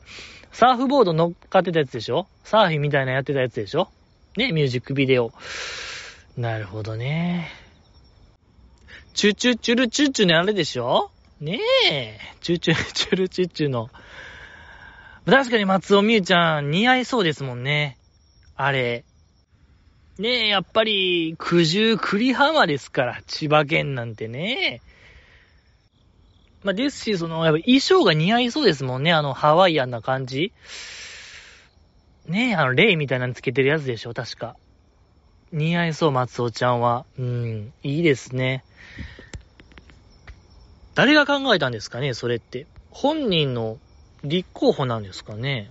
サーフボード乗っかってたやつでしょ？サーフィンみたいなやってたやつでしょ？ね、ミュージックビデオ。なるほどね。チュチュチュルチュチュのあれでしょ？ねえ。チューチュー [LAUGHS] チュルチュチュの。確かに松尾美優ちゃん似合いそうですもんね。あれ。ねえ、やっぱり、九十栗浜ですから、千葉県なんてね。まあ、ですし、その、やっぱ衣装が似合いそうですもんね。あの、ハワイアンな感じ。ねえ、あの、レイみたいなのつけてるやつでしょ、確か。似合いそう、松尾ちゃんは。うん、いいですね。誰が考えたんですかね、それって。本人の立候補なんですかね。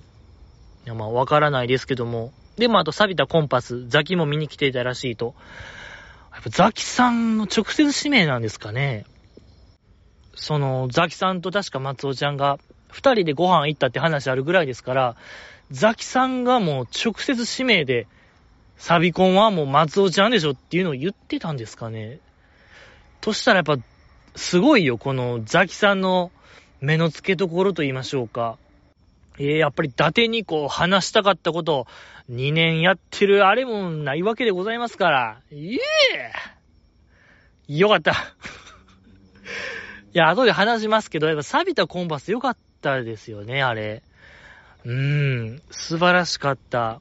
いや、まあ、わからないですけども。でも、あと、錆びたコンパス、ザキも見に来ていたらしいと。やっぱ、ザキさんの直接指名なんですかね。その、ザキさんと確か松尾ちゃんが、二人でご飯行ったって話あるぐらいですから、ザキさんがもう直接指名で、サビコンはもう松尾ちゃんでしょっていうのを言ってたんですかね。としたらやっぱ、すごいよ、このザキさんの目の付けどころと言いましょうか。えー、やっぱり伊達にこう話したかったことを2年やってるあれもないわけでございますから。イエーよかった。いや、後で話しますけど、やっぱ錆びたコンパスよかったですよね、あれ。うーん、素晴らしかった。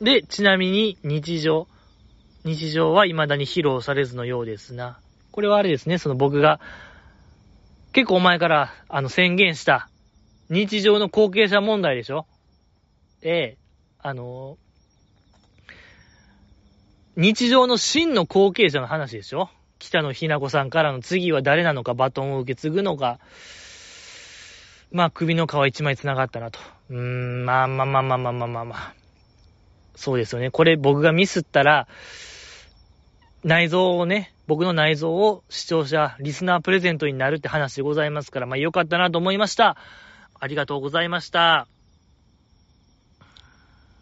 で、ちなみに日常。日常は未だに披露されずのようですな。これはあれですね、その僕が、結構前から、あの、宣言した、日常の後継者問題でしょ？ええ、あの日常の真の後継者の話でしょ？北野ひな子さんからの次は誰なのかバトンを受け継ぐのか、まあ首の皮一枚繋がったなと。うーん、まあまあまあまあまあまあまあまあ。そうですよね。これ僕がミスったら、内臓をね、僕の内臓を視聴者、リスナープレゼントになるって話でございますから、まあよかったなと思いました。ありがとうございました。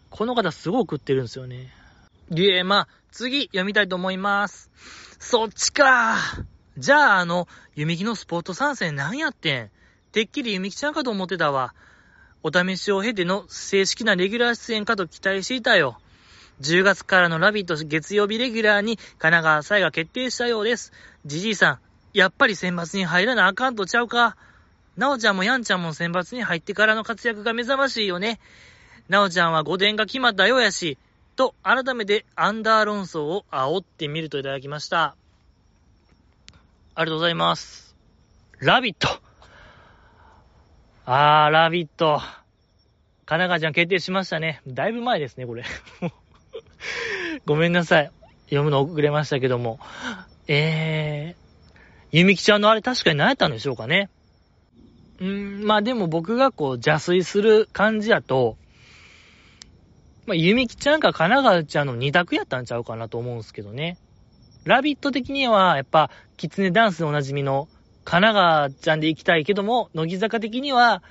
この方すごく食ってるんですよね。で、まあ、次読みたいと思います。そっちか。じゃあ、あの、弓木のスポート参戦何やってんてっきり弓木ちゃんかと思ってたわ。お試しを経ての正式なレギュラー出演かと期待していたよ。10月からのラビット月曜日レギュラーに神奈川祭が決定したようです。じじいさん、やっぱり選抜に入らなあかんとちゃうか？なおちゃんもやんちゃんも選抜に入ってからの活躍が目覚ましいよね。なおちゃんは5点が決まったようやし、と、改めてアンダー論争を煽ってみるといただきました。ありがとうございます。ラビット。あー、ラビット。神奈川ちゃん決定しましたね。だいぶ前ですね、これ。[LAUGHS] [LAUGHS] ごめんなさい。読むの遅れましたけども。えー、ゆみきちゃんのあれ確かに何やったんでしょうかね。うん、まあでも僕がこう邪推する感じやと、まあ、ゆみきちゃんか神奈川ちゃんの二択やったんちゃうかなと思うんですけどね。ラビット的には、やっぱ、キツネダンスでおなじみの神奈川ちゃんで行きたいけども、乃木坂的には、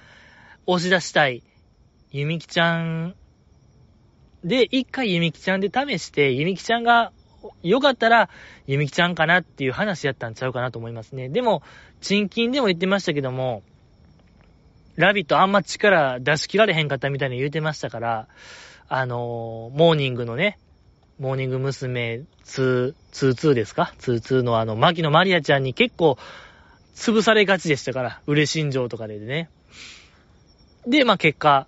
押し出したい、ゆみきちゃんで、一回ゆみきちゃんで試して、ゆみきちゃんがよかったら、ゆみきちゃんかなっていう話やったんちゃうかなと思いますね。でも、チンキンでも言ってましたけども、ラビットあんま力出し切られへんかったみたいに言うてましたから、あのー、モーニングのね、モーニング娘。2、22ですか ?22 のあの、牧野マリアちゃんに結構、潰されがちでしたから、嬉しん情とかでね。で、まあ結果、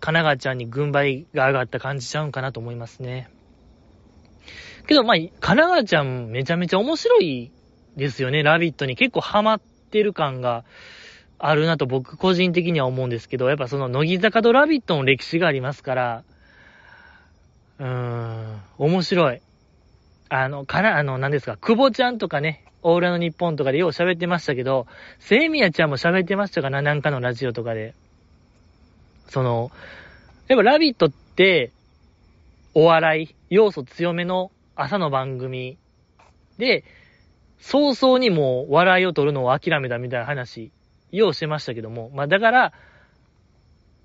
神奈川ちゃんに軍配が上がった感じちゃうんかなと思いますね。けど、まあ、神奈川ちゃんめちゃめちゃ面白いですよね、ラビットに。結構ハマってる感があるなと僕個人的には思うんですけど、やっぱその乃木坂とラビットの歴史がありますから、うーん、面白い。あの、かな、あの、何ですか、久保ちゃんとかね、オーラの日本とかでよう喋ってましたけど、セイミヤちゃんも喋ってましたかな、なんかのラジオとかで。その、やっぱラビットって、お笑い、要素強めの朝の番組で、早々にもう笑いを取るのを諦めたみたいな話、ようしてましたけども、まあだから、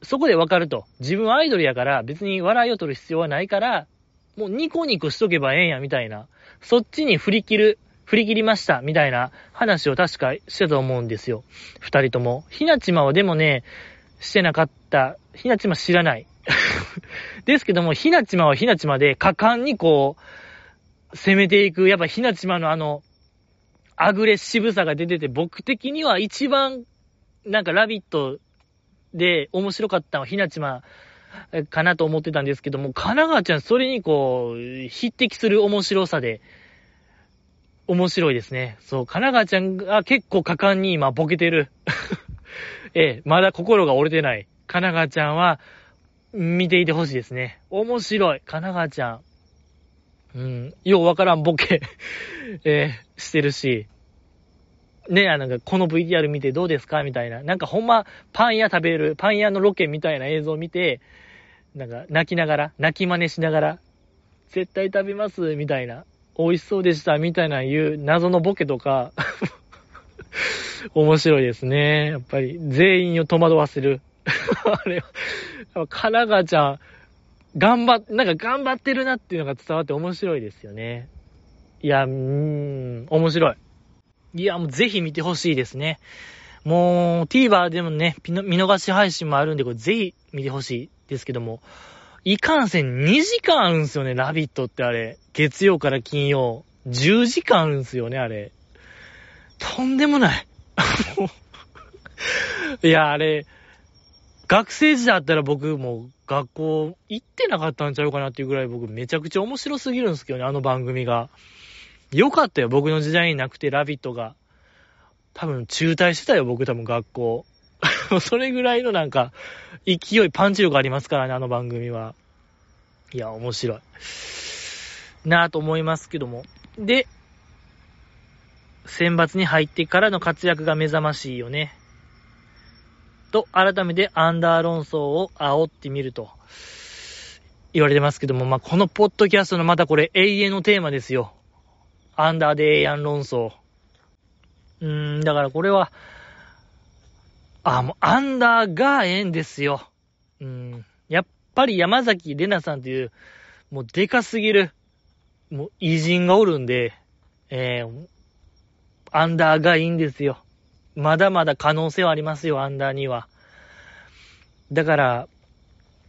そこでわかると。自分アイドルやから別に笑いを取る必要はないから、もうニコニコしとけばええんや、みたいな。そっちに振り切る、振り切りました、みたいな話を確かしてたと思うんですよ。二人とも。ひなちまはでもね、してなかった。ひなちま知らない。[LAUGHS] ですけども、ひなちまはひなちまで果敢にこう、攻めていく。やっぱひなちまのあの、アグレッシブさが出てて、僕的には一番、なんかラビットで面白かったのはひなちまかなと思ってたんですけども、神奈川ちゃんそれにこう、匹敵する面白さで、面白いですね。そう、神奈川ちゃんが結構果敢に今ボケてる。[LAUGHS] ええ、まだ心が折れてない。神奈川ちゃんは、見ていてほしいですね。面白い。神奈川ちゃん。うん、ようわからんボケ [LAUGHS] えー、してるし。ねえ、なんかこの VTR 見てどうですか？みたいな。なんかほんま、パン屋食べる、パン屋のロケみたいな映像を見て、なんか泣きながら、泣き真似しながら、絶対食べます、みたいな。美味しそうでした、みたいな言う謎のボケとか [LAUGHS] [LAUGHS] 面白いですね。やっぱり、全員を戸惑わせる。[LAUGHS] あれは、カナガちゃん、頑張っ、なんか頑張ってるなっていうのが伝わって面白いですよね。いや、うーん、面白い。いや、もうぜひ見てほしいですね。もう、TVer でもね、見逃し配信もあるんで、これぜひ見てほしいですけども、いかんせん2時間あるんすよね、ラビットってあれ。月曜から金曜。10時間あるんすよね、あれ。とんでもない。[LAUGHS] いや、あれ、学生時代あったら僕も学校行ってなかったんちゃうかなっていうぐらい僕めちゃくちゃ面白すぎるんですけどね、あの番組が。よかったよ、僕の時代になくて、ラビットが。多分中退してたよ、僕多分学校。[LAUGHS] それぐらいのなんか、勢い、パンチ力ありますからね、あの番組は。いや、面白い。なぁと思いますけども。で、選抜に入ってからの活躍が目覚ましいよね。と、改めてアンダー論争を煽ってみると言われてますけども、まあ、このポッドキャストのまたこれ永遠のテーマですよ。アンダーで永遠論争。うーん、だからこれは、あ、もうアンダーがええんですよ。うん。やっぱり山崎玲奈さんという、もうでかすぎる、もう偉人がおるんで、えー、アンダーがいいんですよ。まだまだ可能性はありますよ、アンダーには。だから、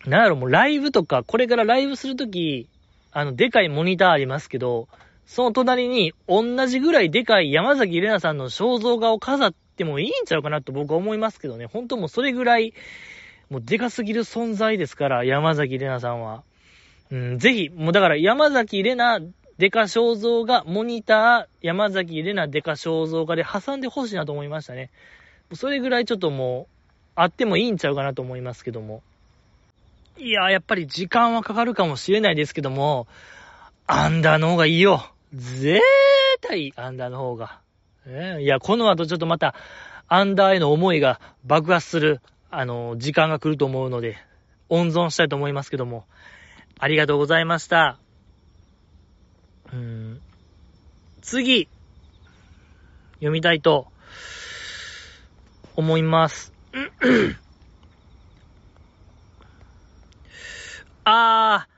なんやろ、もうライブとか、これからライブするとき、あの、でかいモニターありますけど、その隣に、同じぐらいでかい山崎玲奈さんの肖像画を飾ってもいいんちゃうかなと僕は思いますけどね。ほんともうそれぐらい、もうでかすぎる存在ですから、山崎玲奈さんは。うん、ぜひ、もうだから山崎玲奈デカ肖像画、モニター、山崎玲奈デカ肖像画で挟んでほしいなと思いましたね。それぐらいちょっともう、あってもいいんちゃうかなと思いますけども。いや、やっぱり時間はかかるかもしれないですけども、アンダーの方がいいよ。絶対アンダーの方が。えいや、この後ちょっとまた、アンダーへの思いが爆発する、あの、時間が来ると思うので、温存したいと思いますけども。ありがとうございました。うん。次、読みたいと思います。あー、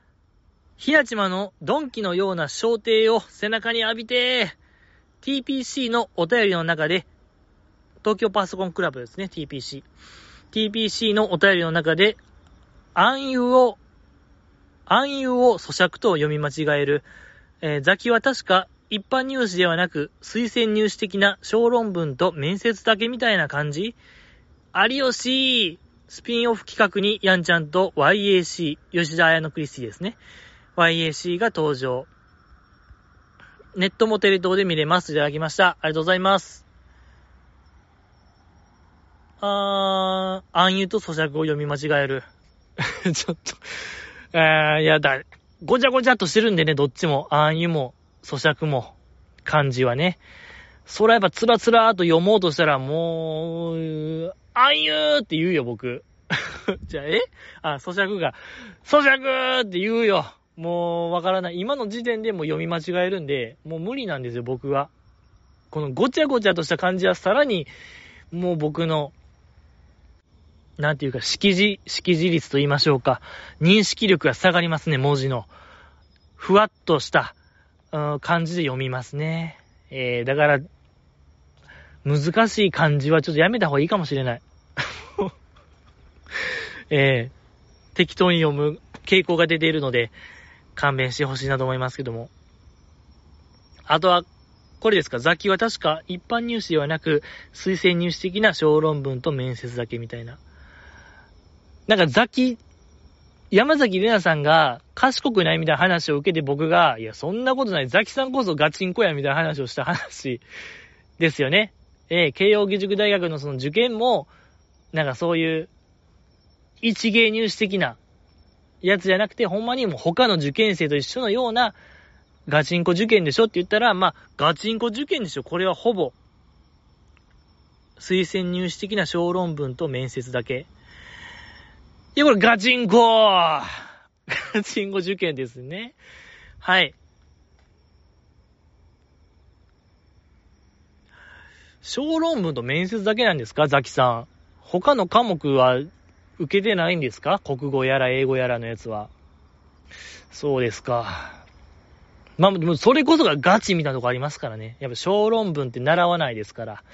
ひなちまのドンキのような焦点を背中に浴びて、TPC のお便りの中で、東京パソコンクラブですね、TPC。TPC のお便りの中で、暗喩を、暗喩を咀嚼と読み間違える、えー、ザキは確か一般入試ではなく、推薦入試的な小論文と面接だけみたいな感じ有吉スピンオフ企画にヤンちゃんと YAC、吉田彩乃クリスティですね。YAC が登場。ネットもテレ東で見れます。いただきました。ありがとうございます。あー、暗喩と咀嚼を読み間違える。[LAUGHS] ちょっとえー、やだ。ごちゃごちゃっとしてるんでね、どっちも。暗喩も、咀嚼も、漢字はね。そらやっぱつらつらーと読もうとしたら、もう、暗喩って言うよ、僕。[LAUGHS] じゃあ、え？あ、咀嚼が、咀嚼って言うよ。もう、わからない。今の時点でもう読み間違えるんで、もう無理なんですよ、僕は。このごちゃごちゃとした感じはさらに、もう僕の、なんていうか、識字、識字率と言いましょうか。認識力が下がりますね、文字の。ふわっとした、うん、感じで読みますね。えー、だから、難しい漢字はちょっとやめた方がいいかもしれない。[LAUGHS] えー、適当に読む傾向が出ているので、勘弁してほしいなと思いますけども。あとは、これですか、ザキは確か一般入試ではなく、推薦入試的な小論文と面接だけみたいな。なんかザキ、山崎玲奈さんが賢くないみたいな話を受けて僕が、いや、そんなことない。ザキさんこそガチンコやみたいな話をした話 [LAUGHS] ですよね。えー、慶応義塾大学のその受験も、なんかそういう、一芸入試的なやつじゃなくて、ほんまにもう他の受験生と一緒のようなガチンコ受験でしょって言ったら、まあ、ガチンコ受験でしょ。これはほぼ、推薦入試的な小論文と面接だけ。いや、これガチンコガチンコ受験ですね。はい。小論文と面接だけなんですか？ザキさん。他の科目は受けてないんですか？国語やら英語やらのやつは。そうですか。まあ、でもそれこそがガチみたいなとこありますからね。やっぱ小論文って習わないですから。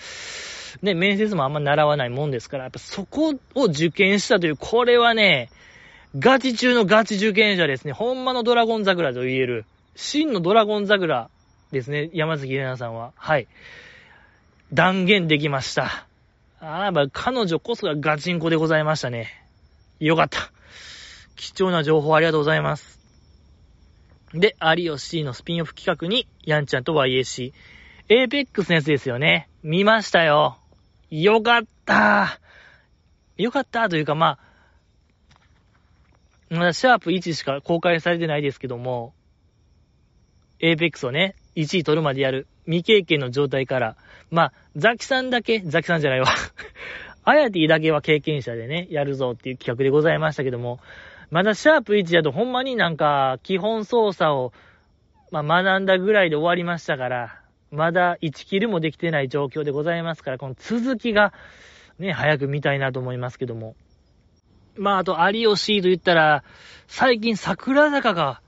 ね、面接もあんま習わないもんですから、やっぱそこを受験したという、これはね、ガチ中のガチ受験者ですね。ほんまのドラゴン桜と言える。真のドラゴン桜ですね。山崎玲奈さんは。はい。断言できました。ああ、まあ、彼女こそがガチンコでございましたね。よかった。貴重な情報ありがとうございます。で、有吉のスピンオフ企画に、ヤンちゃんと YAC。エーペックスのやつですよね。見ましたよ。よかったよかったというか、まあ、まだシャープ1しか公開されてないですけども、エーペックスをね、1位取るまでやる。未経験の状態から、まあ、ザキさんだけ、ザキさんじゃないわ [LAUGHS] アヤティだけは経験者でね、やるぞっていう企画でございましたけども、まだシャープ1だとほんまになんか、基本操作を、まあ、学んだぐらいで終わりましたから、まだ1キルもできてない状況でございますから、この続きが、ね、早く見たいなと思いますけども。まあ、あと、有吉と言ったら、最近桜坂が、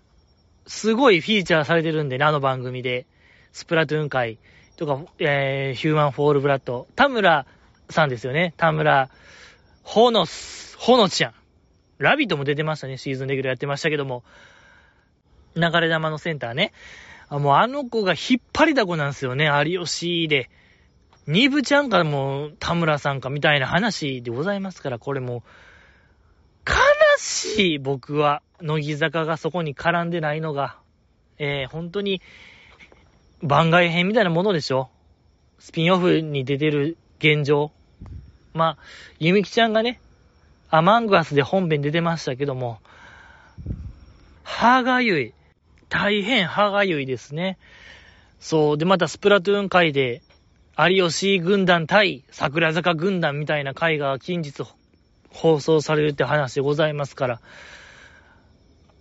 すごいフィーチャーされてるんでね、あの番組で。スプラトゥーン会とか、えー、ヒューマンフォールブラッド。田村さんですよね。田村、ほのす、ほのちゃん。ラビットも出てましたね。シーズンレギュラーやってましたけども。流れ玉のセンターね。あもうあの子が引っ張りだこなんですよね。有吉で。ニブちゃんかも田村さんかみたいな話でございますから、これもう悲しい、僕は。乃木坂がそこに絡んでないのが。えー、本当に、番外編みたいなものでしょスピンオフに出てる現状。まあ、ゆみきちゃんがね、アマングアスで本編出てましたけども、歯がゆい。大変歯がゆいですね。そう。で、またスプラトゥーン会で、有吉軍団対桜坂軍団みたいな会が近日放送されるって話でございますから、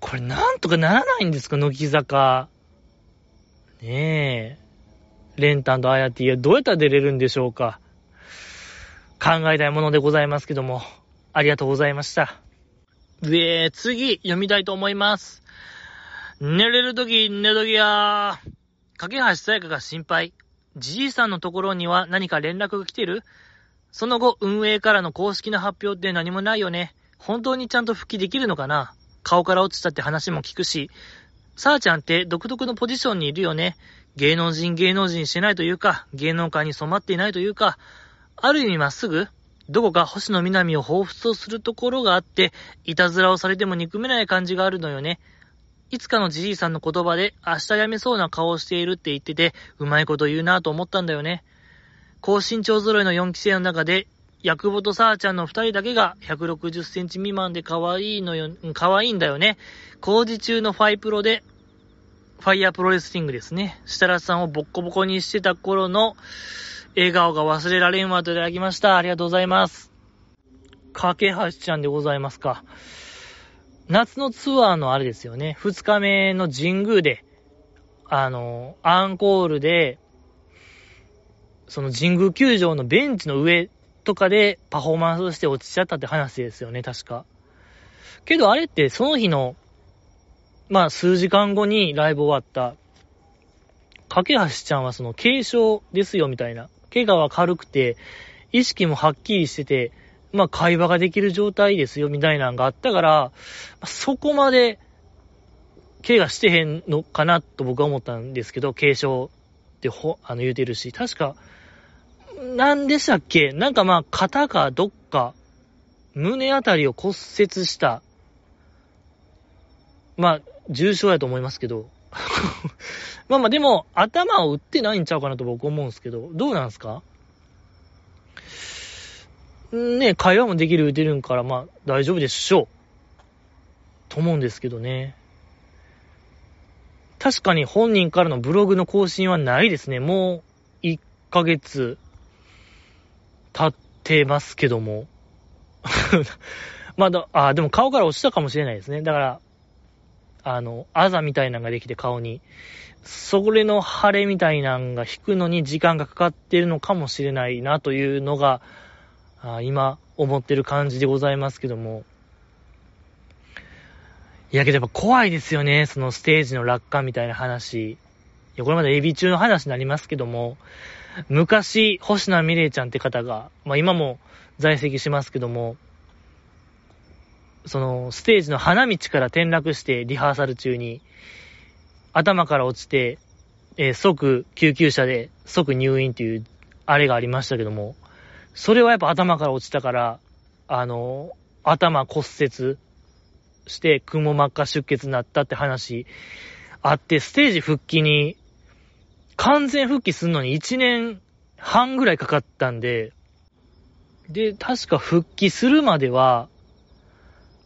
これなんとかならないんですか、乃木坂。ねえ。レンタンとアヤティはどうやったら出れるんでしょうか？考えたいものでございますけども、ありがとうございました。で、次、読みたいと思います。寝れるとき、寝ときやー。架橋さやかが心配。じじいさんのところには何か連絡が来てる？その後、運営からの公式な発表って何もないよね。本当にちゃんと復帰できるのかな？顔から落ちたって話も聞くし、さあちゃんって独特のポジションにいるよね。芸能人芸能人してないというか、芸能界に染まっていないというか、ある意味まっすぐどこか星野みなみを彷彿とするところがあって、いたずらをされても憎めない感じがあるのよね。いつかのじじいさんの言葉で、明日辞めそうな顔をしているって言ってて、うまいこと言うなと思ったんだよね。高身長揃いの4期生の中で、ヤクボとサーちゃんの2人だけが160センチ未満で可愛いのよ、可愛いんだよね。工事中のファイプロで、ファイヤープロレスリングですね。設楽さんをボッコボコにしてた頃の笑顔が忘れられんわといただきました。ありがとうございます。かけはしちゃんでございますか。夏のツアーのあれですよね。2日目の神宮で、あの、アンコールで、その神宮球場のベンチの上とかでパフォーマンスして落ちちゃったって話ですよね、確か。けどあれってその日の、まあ数時間後にライブ終わった、架橋ちゃんはその軽症ですよみたいな。怪我は軽くて、意識もはっきりしてて、まあ会話ができる状態ですよみたいなのがあったから、そこまで怪我してへんのかなと僕は思ったんですけど、軽症ってほ、あの言うてるし、確か、なんでしたっけ？なんかまあ、肩かどっか、胸あたりを骨折した。まあ、重症やと思いますけど。[LAUGHS] まあまあ、でも、頭を打ってないんちゃうかなと僕思うんですけど、どうなんすか？ね、会話もできる打てるんから、まあ、大丈夫でしょう。と思うんですけどね。確かに本人からのブログの更新はないですね。もう、1ヶ月経ってますけども。[LAUGHS] まだ、あ、でも顔から落ちたかもしれないですね。だから、あの、あざみたいなのができて顔に。それの腫れみたいなのが引くのに時間がかかってるのかもしれないなというのが、あ今思ってる感じでございますけども。いやけどやっぱ怖いですよね。そのステージの落下みたいな話。いや、これまでエビ中の話になりますけども、昔、星名美玲ちゃんって方が、まあ今も在籍しますけども、その、ステージの花道から転落してリハーサル中に、頭から落ちて、えー、即救急車で即入院っていう、あれがありましたけども、それはやっぱ頭から落ちたから、あの、頭骨折して、くも膜下出血になったって話あって、ステージ復帰に完全復帰するのに1年半ぐらいかかったんで、で、確か復帰するまでは、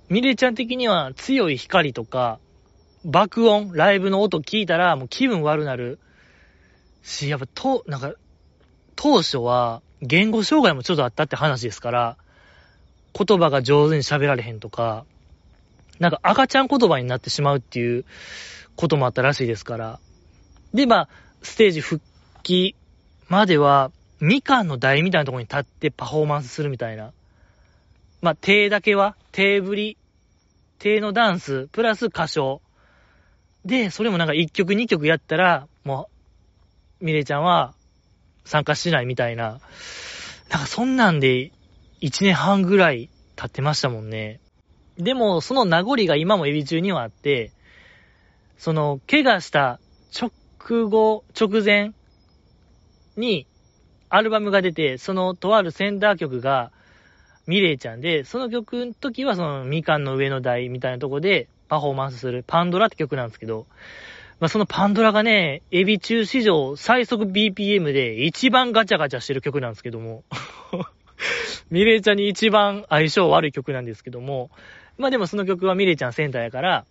ミレちゃん的には強い光とか、爆音、ライブの音聞いたらもう気分悪なるし、やっぱと、なんか、当初は言語障害もちょっとあったって話ですから、言葉が上手に喋られへんとか、なんか赤ちゃん言葉になってしまうっていうこともあったらしいですから。で、まあ、ステージ復帰までは、みかんの台みたいなところに立ってパフォーマンスするみたいな。まあ、手だけは、手振り、手のダンス、プラス歌唱。で、それもなんか1曲2曲やったら、もう、ミレちゃんは参加しないみたいな。なんかそんなんで1年半ぐらい経ってましたもんね。でも、その名残が今もエビ中にはあって、その、怪我した直後、直前にアルバムが出て、そのとあるセンター曲がミレイちゃんで、その曲の時はそのみかんの上の台みたいなとこでパフォーマンスするパンドラって曲なんですけど、まあ、そのパンドラがね、エビ中史上最速 BPM で一番ガチャガチャしてる曲なんですけども [LAUGHS] ミレイちゃんに一番相性悪い曲なんですけども、まあでもその曲はミレイちゃんセンターやから、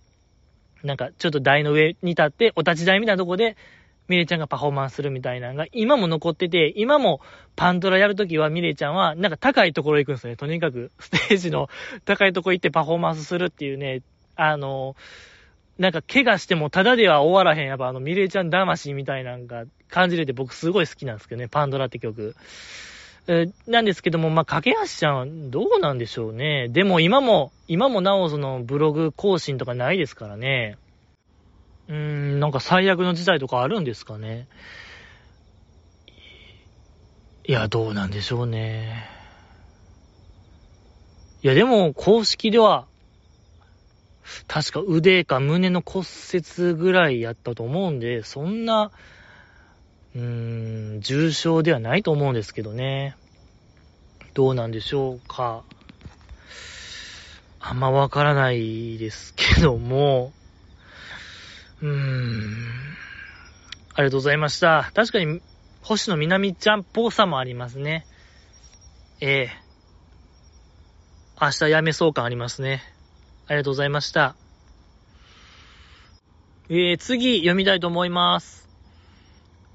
なんかちょっと台の上に立って、お立ち台みたいなとこで、ミレイちゃんがパフォーマンスするみたいなのが今も残ってて、今もパンドラやるときはミレイちゃんはなんか高いところ行くんですよね。とにかくステージの高いとこ行ってパフォーマンスするっていうね、あの、なんか怪我してもただでは終わらへん、やっぱあのミレイちゃん魂みたいなんか感じれて僕すごい好きなんですけどね、パンドラって曲。え、なんですけども、まあ、架け橋ちゃんどうなんでしょうね。でも今も、今もなおそのブログ更新とかないですからね。うーん、なんか最悪の事態とかあるんですかね。いや、どうなんでしょうね。いや、でも、公式では、確か腕か胸の骨折ぐらいやったと思うんで、そんな、うーん、重症ではないと思うんですけどね。どうなんでしょうか。あんまわからないですけども、うーん、ありがとうございました。確かに、星野みなみちゃんっぽさもありますね。ええ明日辞めそう感ありますね。ありがとうございました。えー、次読みたいと思います。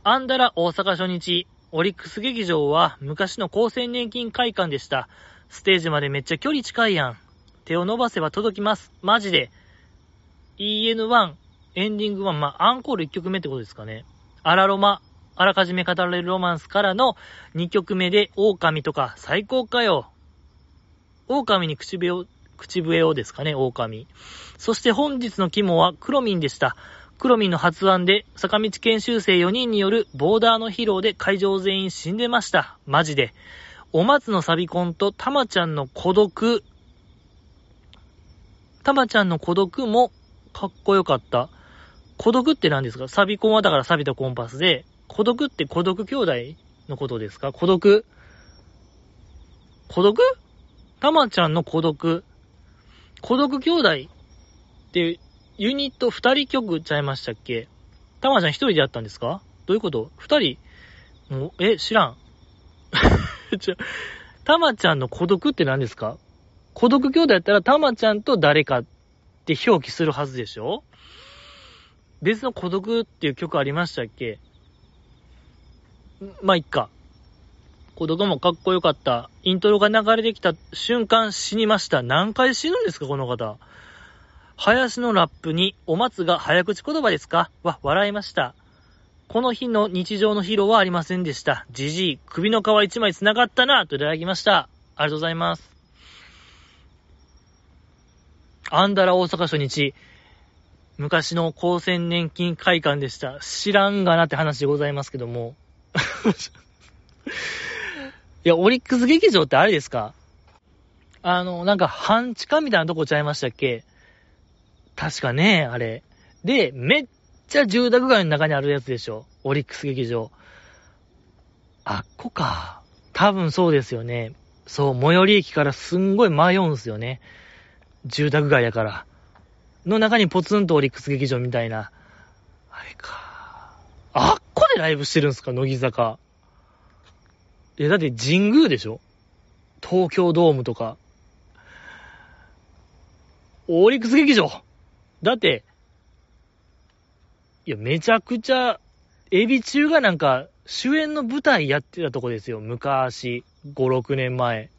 アンダラ大阪初日、オリックス劇場は昔の厚生年金会館でした。ステージまでめっちゃ距離近いやん。手を伸ばせば届きます。マジで。EN1、エンディング1、まあ、アンコール1曲目ってことですかね。アラロマ、あらかじめ語られるロマンスからの2曲目で、狼とか最高かよ。狼に口笛を口笛をですかね、狼。そして本日の肝はクロミンでした。クロミンの発案で、坂道研修生4人によるボーダーの披露で会場全員死んでました。マジで。お松のサビコンとたまちゃんの孤独。たまちゃんの孤独もかっこよかった。孤独って何ですか？サビコンはだから錆びたコンパスで、孤独って孤独兄弟のことですか？孤独？孤独？たまちゃんの孤独。孤独兄弟ってユニット二人曲ちゃいましたっけ？たまちゃん一人でやったんですか？どういうこと？二人？もう、え、知らん。[LAUGHS] ちょ、たまちゃんの孤独って何ですか？孤独兄弟やったらたまちゃんと誰かって表記するはずでしょ？別の孤独っていう曲ありましたっけ？まあ、いっか。孤独もかっこよかった。イントロが流れてきた瞬間死にました。何回死ぬんですか、この方。林のラップに、お松が早口言葉ですか？わ、笑いました。この日の日常の披露はありませんでした。じじい、首の皮一枚繋がったな、といただきました。ありがとうございます。アンダラ大阪初日、昔の高専年金会館でした。知らんがなって話でございますけども。[LAUGHS] いや、オリックス劇場ってあれですか？あの、なんか、半地下みたいなとこちゃいましたっけ？確かね、あれ。で、めっちゃ住宅街の中にあるやつでしょ？オリックス劇場。あっこか。多分そうですよね。そう、最寄り駅からすんごい迷うんすよね。住宅街やから。の中にポツンとオリックス劇場みたいな。あれか。あっこでライブしてるんすか？乃木坂。いや、だって神宮でしょ？東京ドームとか。オリックス劇場だって、いや、めちゃくちゃ、エビ中がなんか、主演の舞台やってたとこですよ。昔、5、6年前。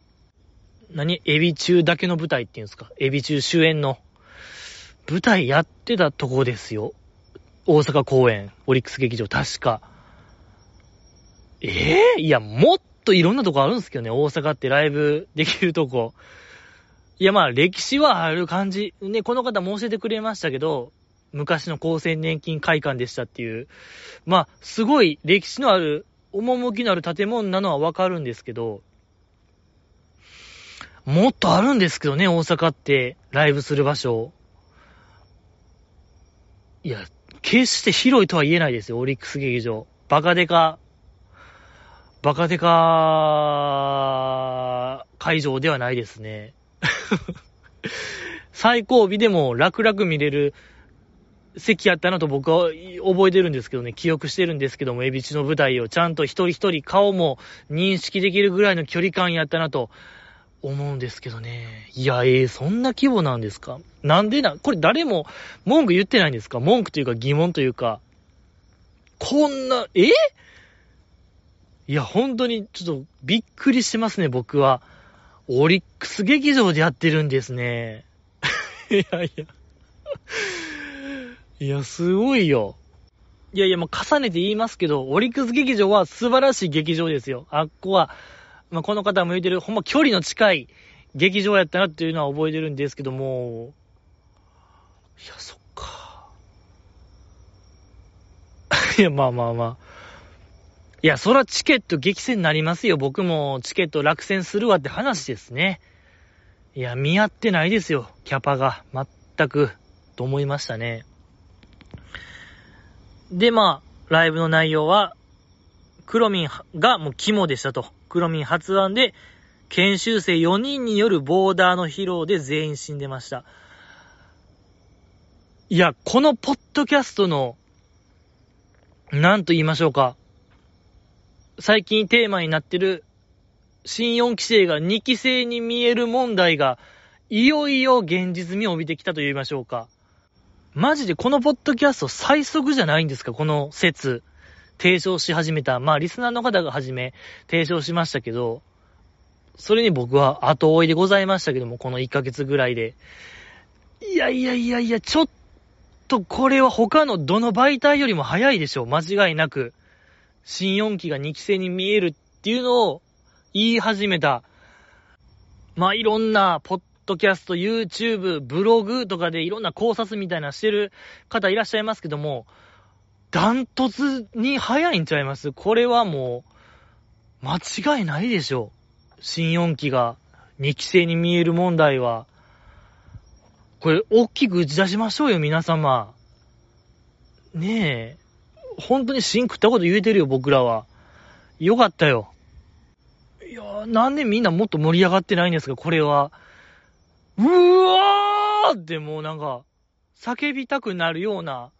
何？エビ中だけの舞台って言うんですか？エビ中主演の。舞台やってたとこですよ。大阪公演、オリックス劇場、確か。ええー、いや、もっといろんなとこあるんですけどね、大阪ってライブできるとこ。いや、まあ、歴史はある感じ。ね、この方も教えてくれましたけど、昔の厚生年金会館でしたっていう。まあ、すごい歴史のある、趣のある建物なのはわかるんですけど、もっとあるんですけどね、大阪ってライブする場所。いや、決して広いとは言えないですよ、オリックス劇場。バカデカバカデカ会場ではないですね。[LAUGHS] 最後尾でも楽々見れる席やったなと僕は覚えてるんですけどね、記憶してるんですけども、エビチの舞台をちゃんと一人一人顔も認識できるぐらいの距離感やったなと思うんですけどね。いや、ええー、そんな規模なんですか？なんでな、これ誰も文句言ってないんですか？文句というか疑問というか、こんな、え？いや、本当にちょっとびっくりしてますね、僕は。オリックス劇場でやってるんですね。[LAUGHS] いやいや。いや、すごいよ。いやいや、もう重ねて言いますけど、オリックス劇場は素晴らしい劇場ですよ。あっこは、まあ、この方も言ってる、ほんま距離の近い劇場やったなっていうのは覚えてるんですけども、いや、そっか。[LAUGHS] いや、まあまあまあ。いや、そらチケット激戦になりますよ。僕もチケット落選するわって話ですね。いや、見合ってないですよ。キャパが。全く。と思いましたね。で、まあ、ライブの内容は、クロミンがもう肝でしたと。クロミン発案で、研修生4人によるボーダーの披露で全員死んでました。いや、このポッドキャストの、なんと言いましょうか。最近テーマになってる、新4期生が2期生に見える問題が、いよいよ現実味を帯びてきたと言いましょうか。マジでこのポッドキャスト最速じゃないんですか？この説。提唱し始めた。まあ、リスナーの方がはじめ提唱しましたけど、それに僕は後追いでございましたけども、この1ヶ月ぐらいで。いやいやいやいや、ちょっとこれは他のどの媒体よりも早いでしょう。間違いなく。新4期が2期生に見えるっていうのを言い始めた。まあ、いろんなポッドキャスト、YouTube、ブログとかでいろんな考察みたいなしてる方いらっしゃいますけども、ダントツに早いんちゃいます？これはもう、間違いないでしょう。新4期が2期生に見える問題は。これ、大きく打ち出しましょうよ、皆様。ねえ。本当に芯食ったこと言えてるよ、僕らは。よかったよ。いやなんでみんなもっと盛り上がってないんですか、これは。うわーってもうなんか、叫びたくなるような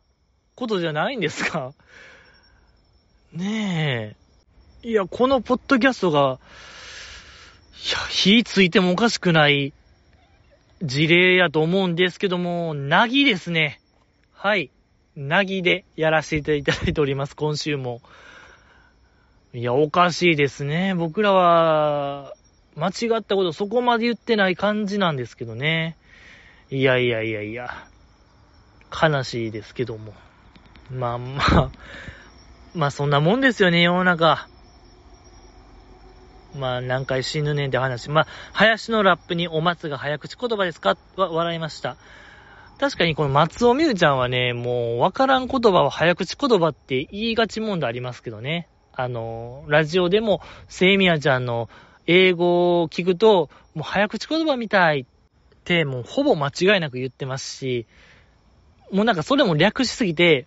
ことじゃないんですかねえ。いや、このポッドキャストが、いや、火ついてもおかしくない事例やと思うんですけども、なぎですね。はい。なぎでやらせていただいております、今週も。いや、おかしいですね。僕らは、間違ったことそこまで言ってない感じなんですけどね。いやいやいやいや。悲しいですけども。まあまあ、まあそんなもんですよね、世の中。まあ何回死ぬねんって話。まあ、林のラップにお松が早口言葉ですか？は笑いました。確かにこの松尾美羽ちゃんはね、もうわからん言葉は早口言葉って言いがち問題ありますけどね。あの、ラジオでも、セイミヤちゃんの英語を聞くと、もう早口言葉みたいって、もうほぼ間違いなく言ってますし、もうなんかそれも略しすぎて、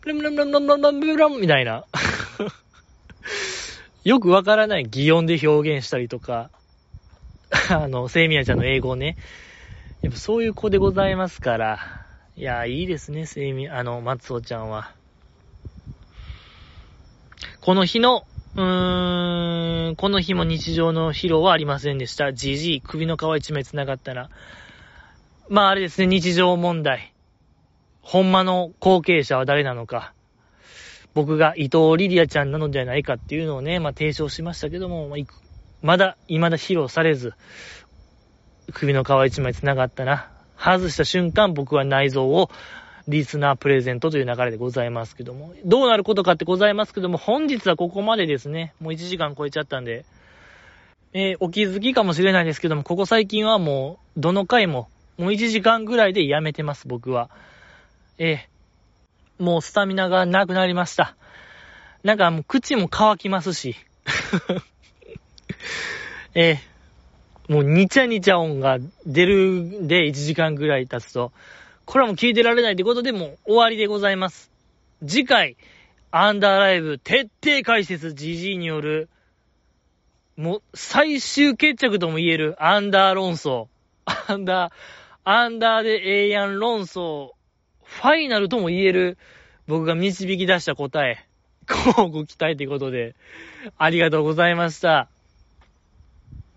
ブラムラムラムラムラムブラムみたいな。[LAUGHS] よくわからない擬音で表現したりとか、あの、セイミヤちゃんの英語をね。やっぱそういう子でございますから、いや、いいですね、セイミ、あの、松尾ちゃんは。この日のうーん、この日も日常の疲労はありませんでした。じじい、首の皮一枚繋がったら。まああれですね、日常問題。ほんまの後継者は誰なのか。僕が伊藤リリアちゃんなのではないかっていうのをね、まあ提唱しましたけども、まだ、未だ披露されず、首の皮一枚繋がったな。外した瞬間僕は内臓をリスナープレゼントという流れでございますけども、どうなることかってございますけども、本日はここまでですね。もう1時間超えちゃったんで、えー、お気づきかもしれないですけども、ここ最近はもう、どの回も、もう1時間ぐらいでやめてます、僕は。えー、もうスタミナがなくなりました。なんかもう口も乾きますし。[LAUGHS] えー、もうニチャニチャ音が出るんで1時間ぐらい経つと、これはもう聞いてられないってことでもう終わりでございます。次回、アンダーライブ徹底解説 GG による、もう最終決着とも言えるアンダー論争。アンダー、アンダーでええやん論争。ファイナルとも言える僕が導き出した答え。こうご期待ということで、ありがとうございました。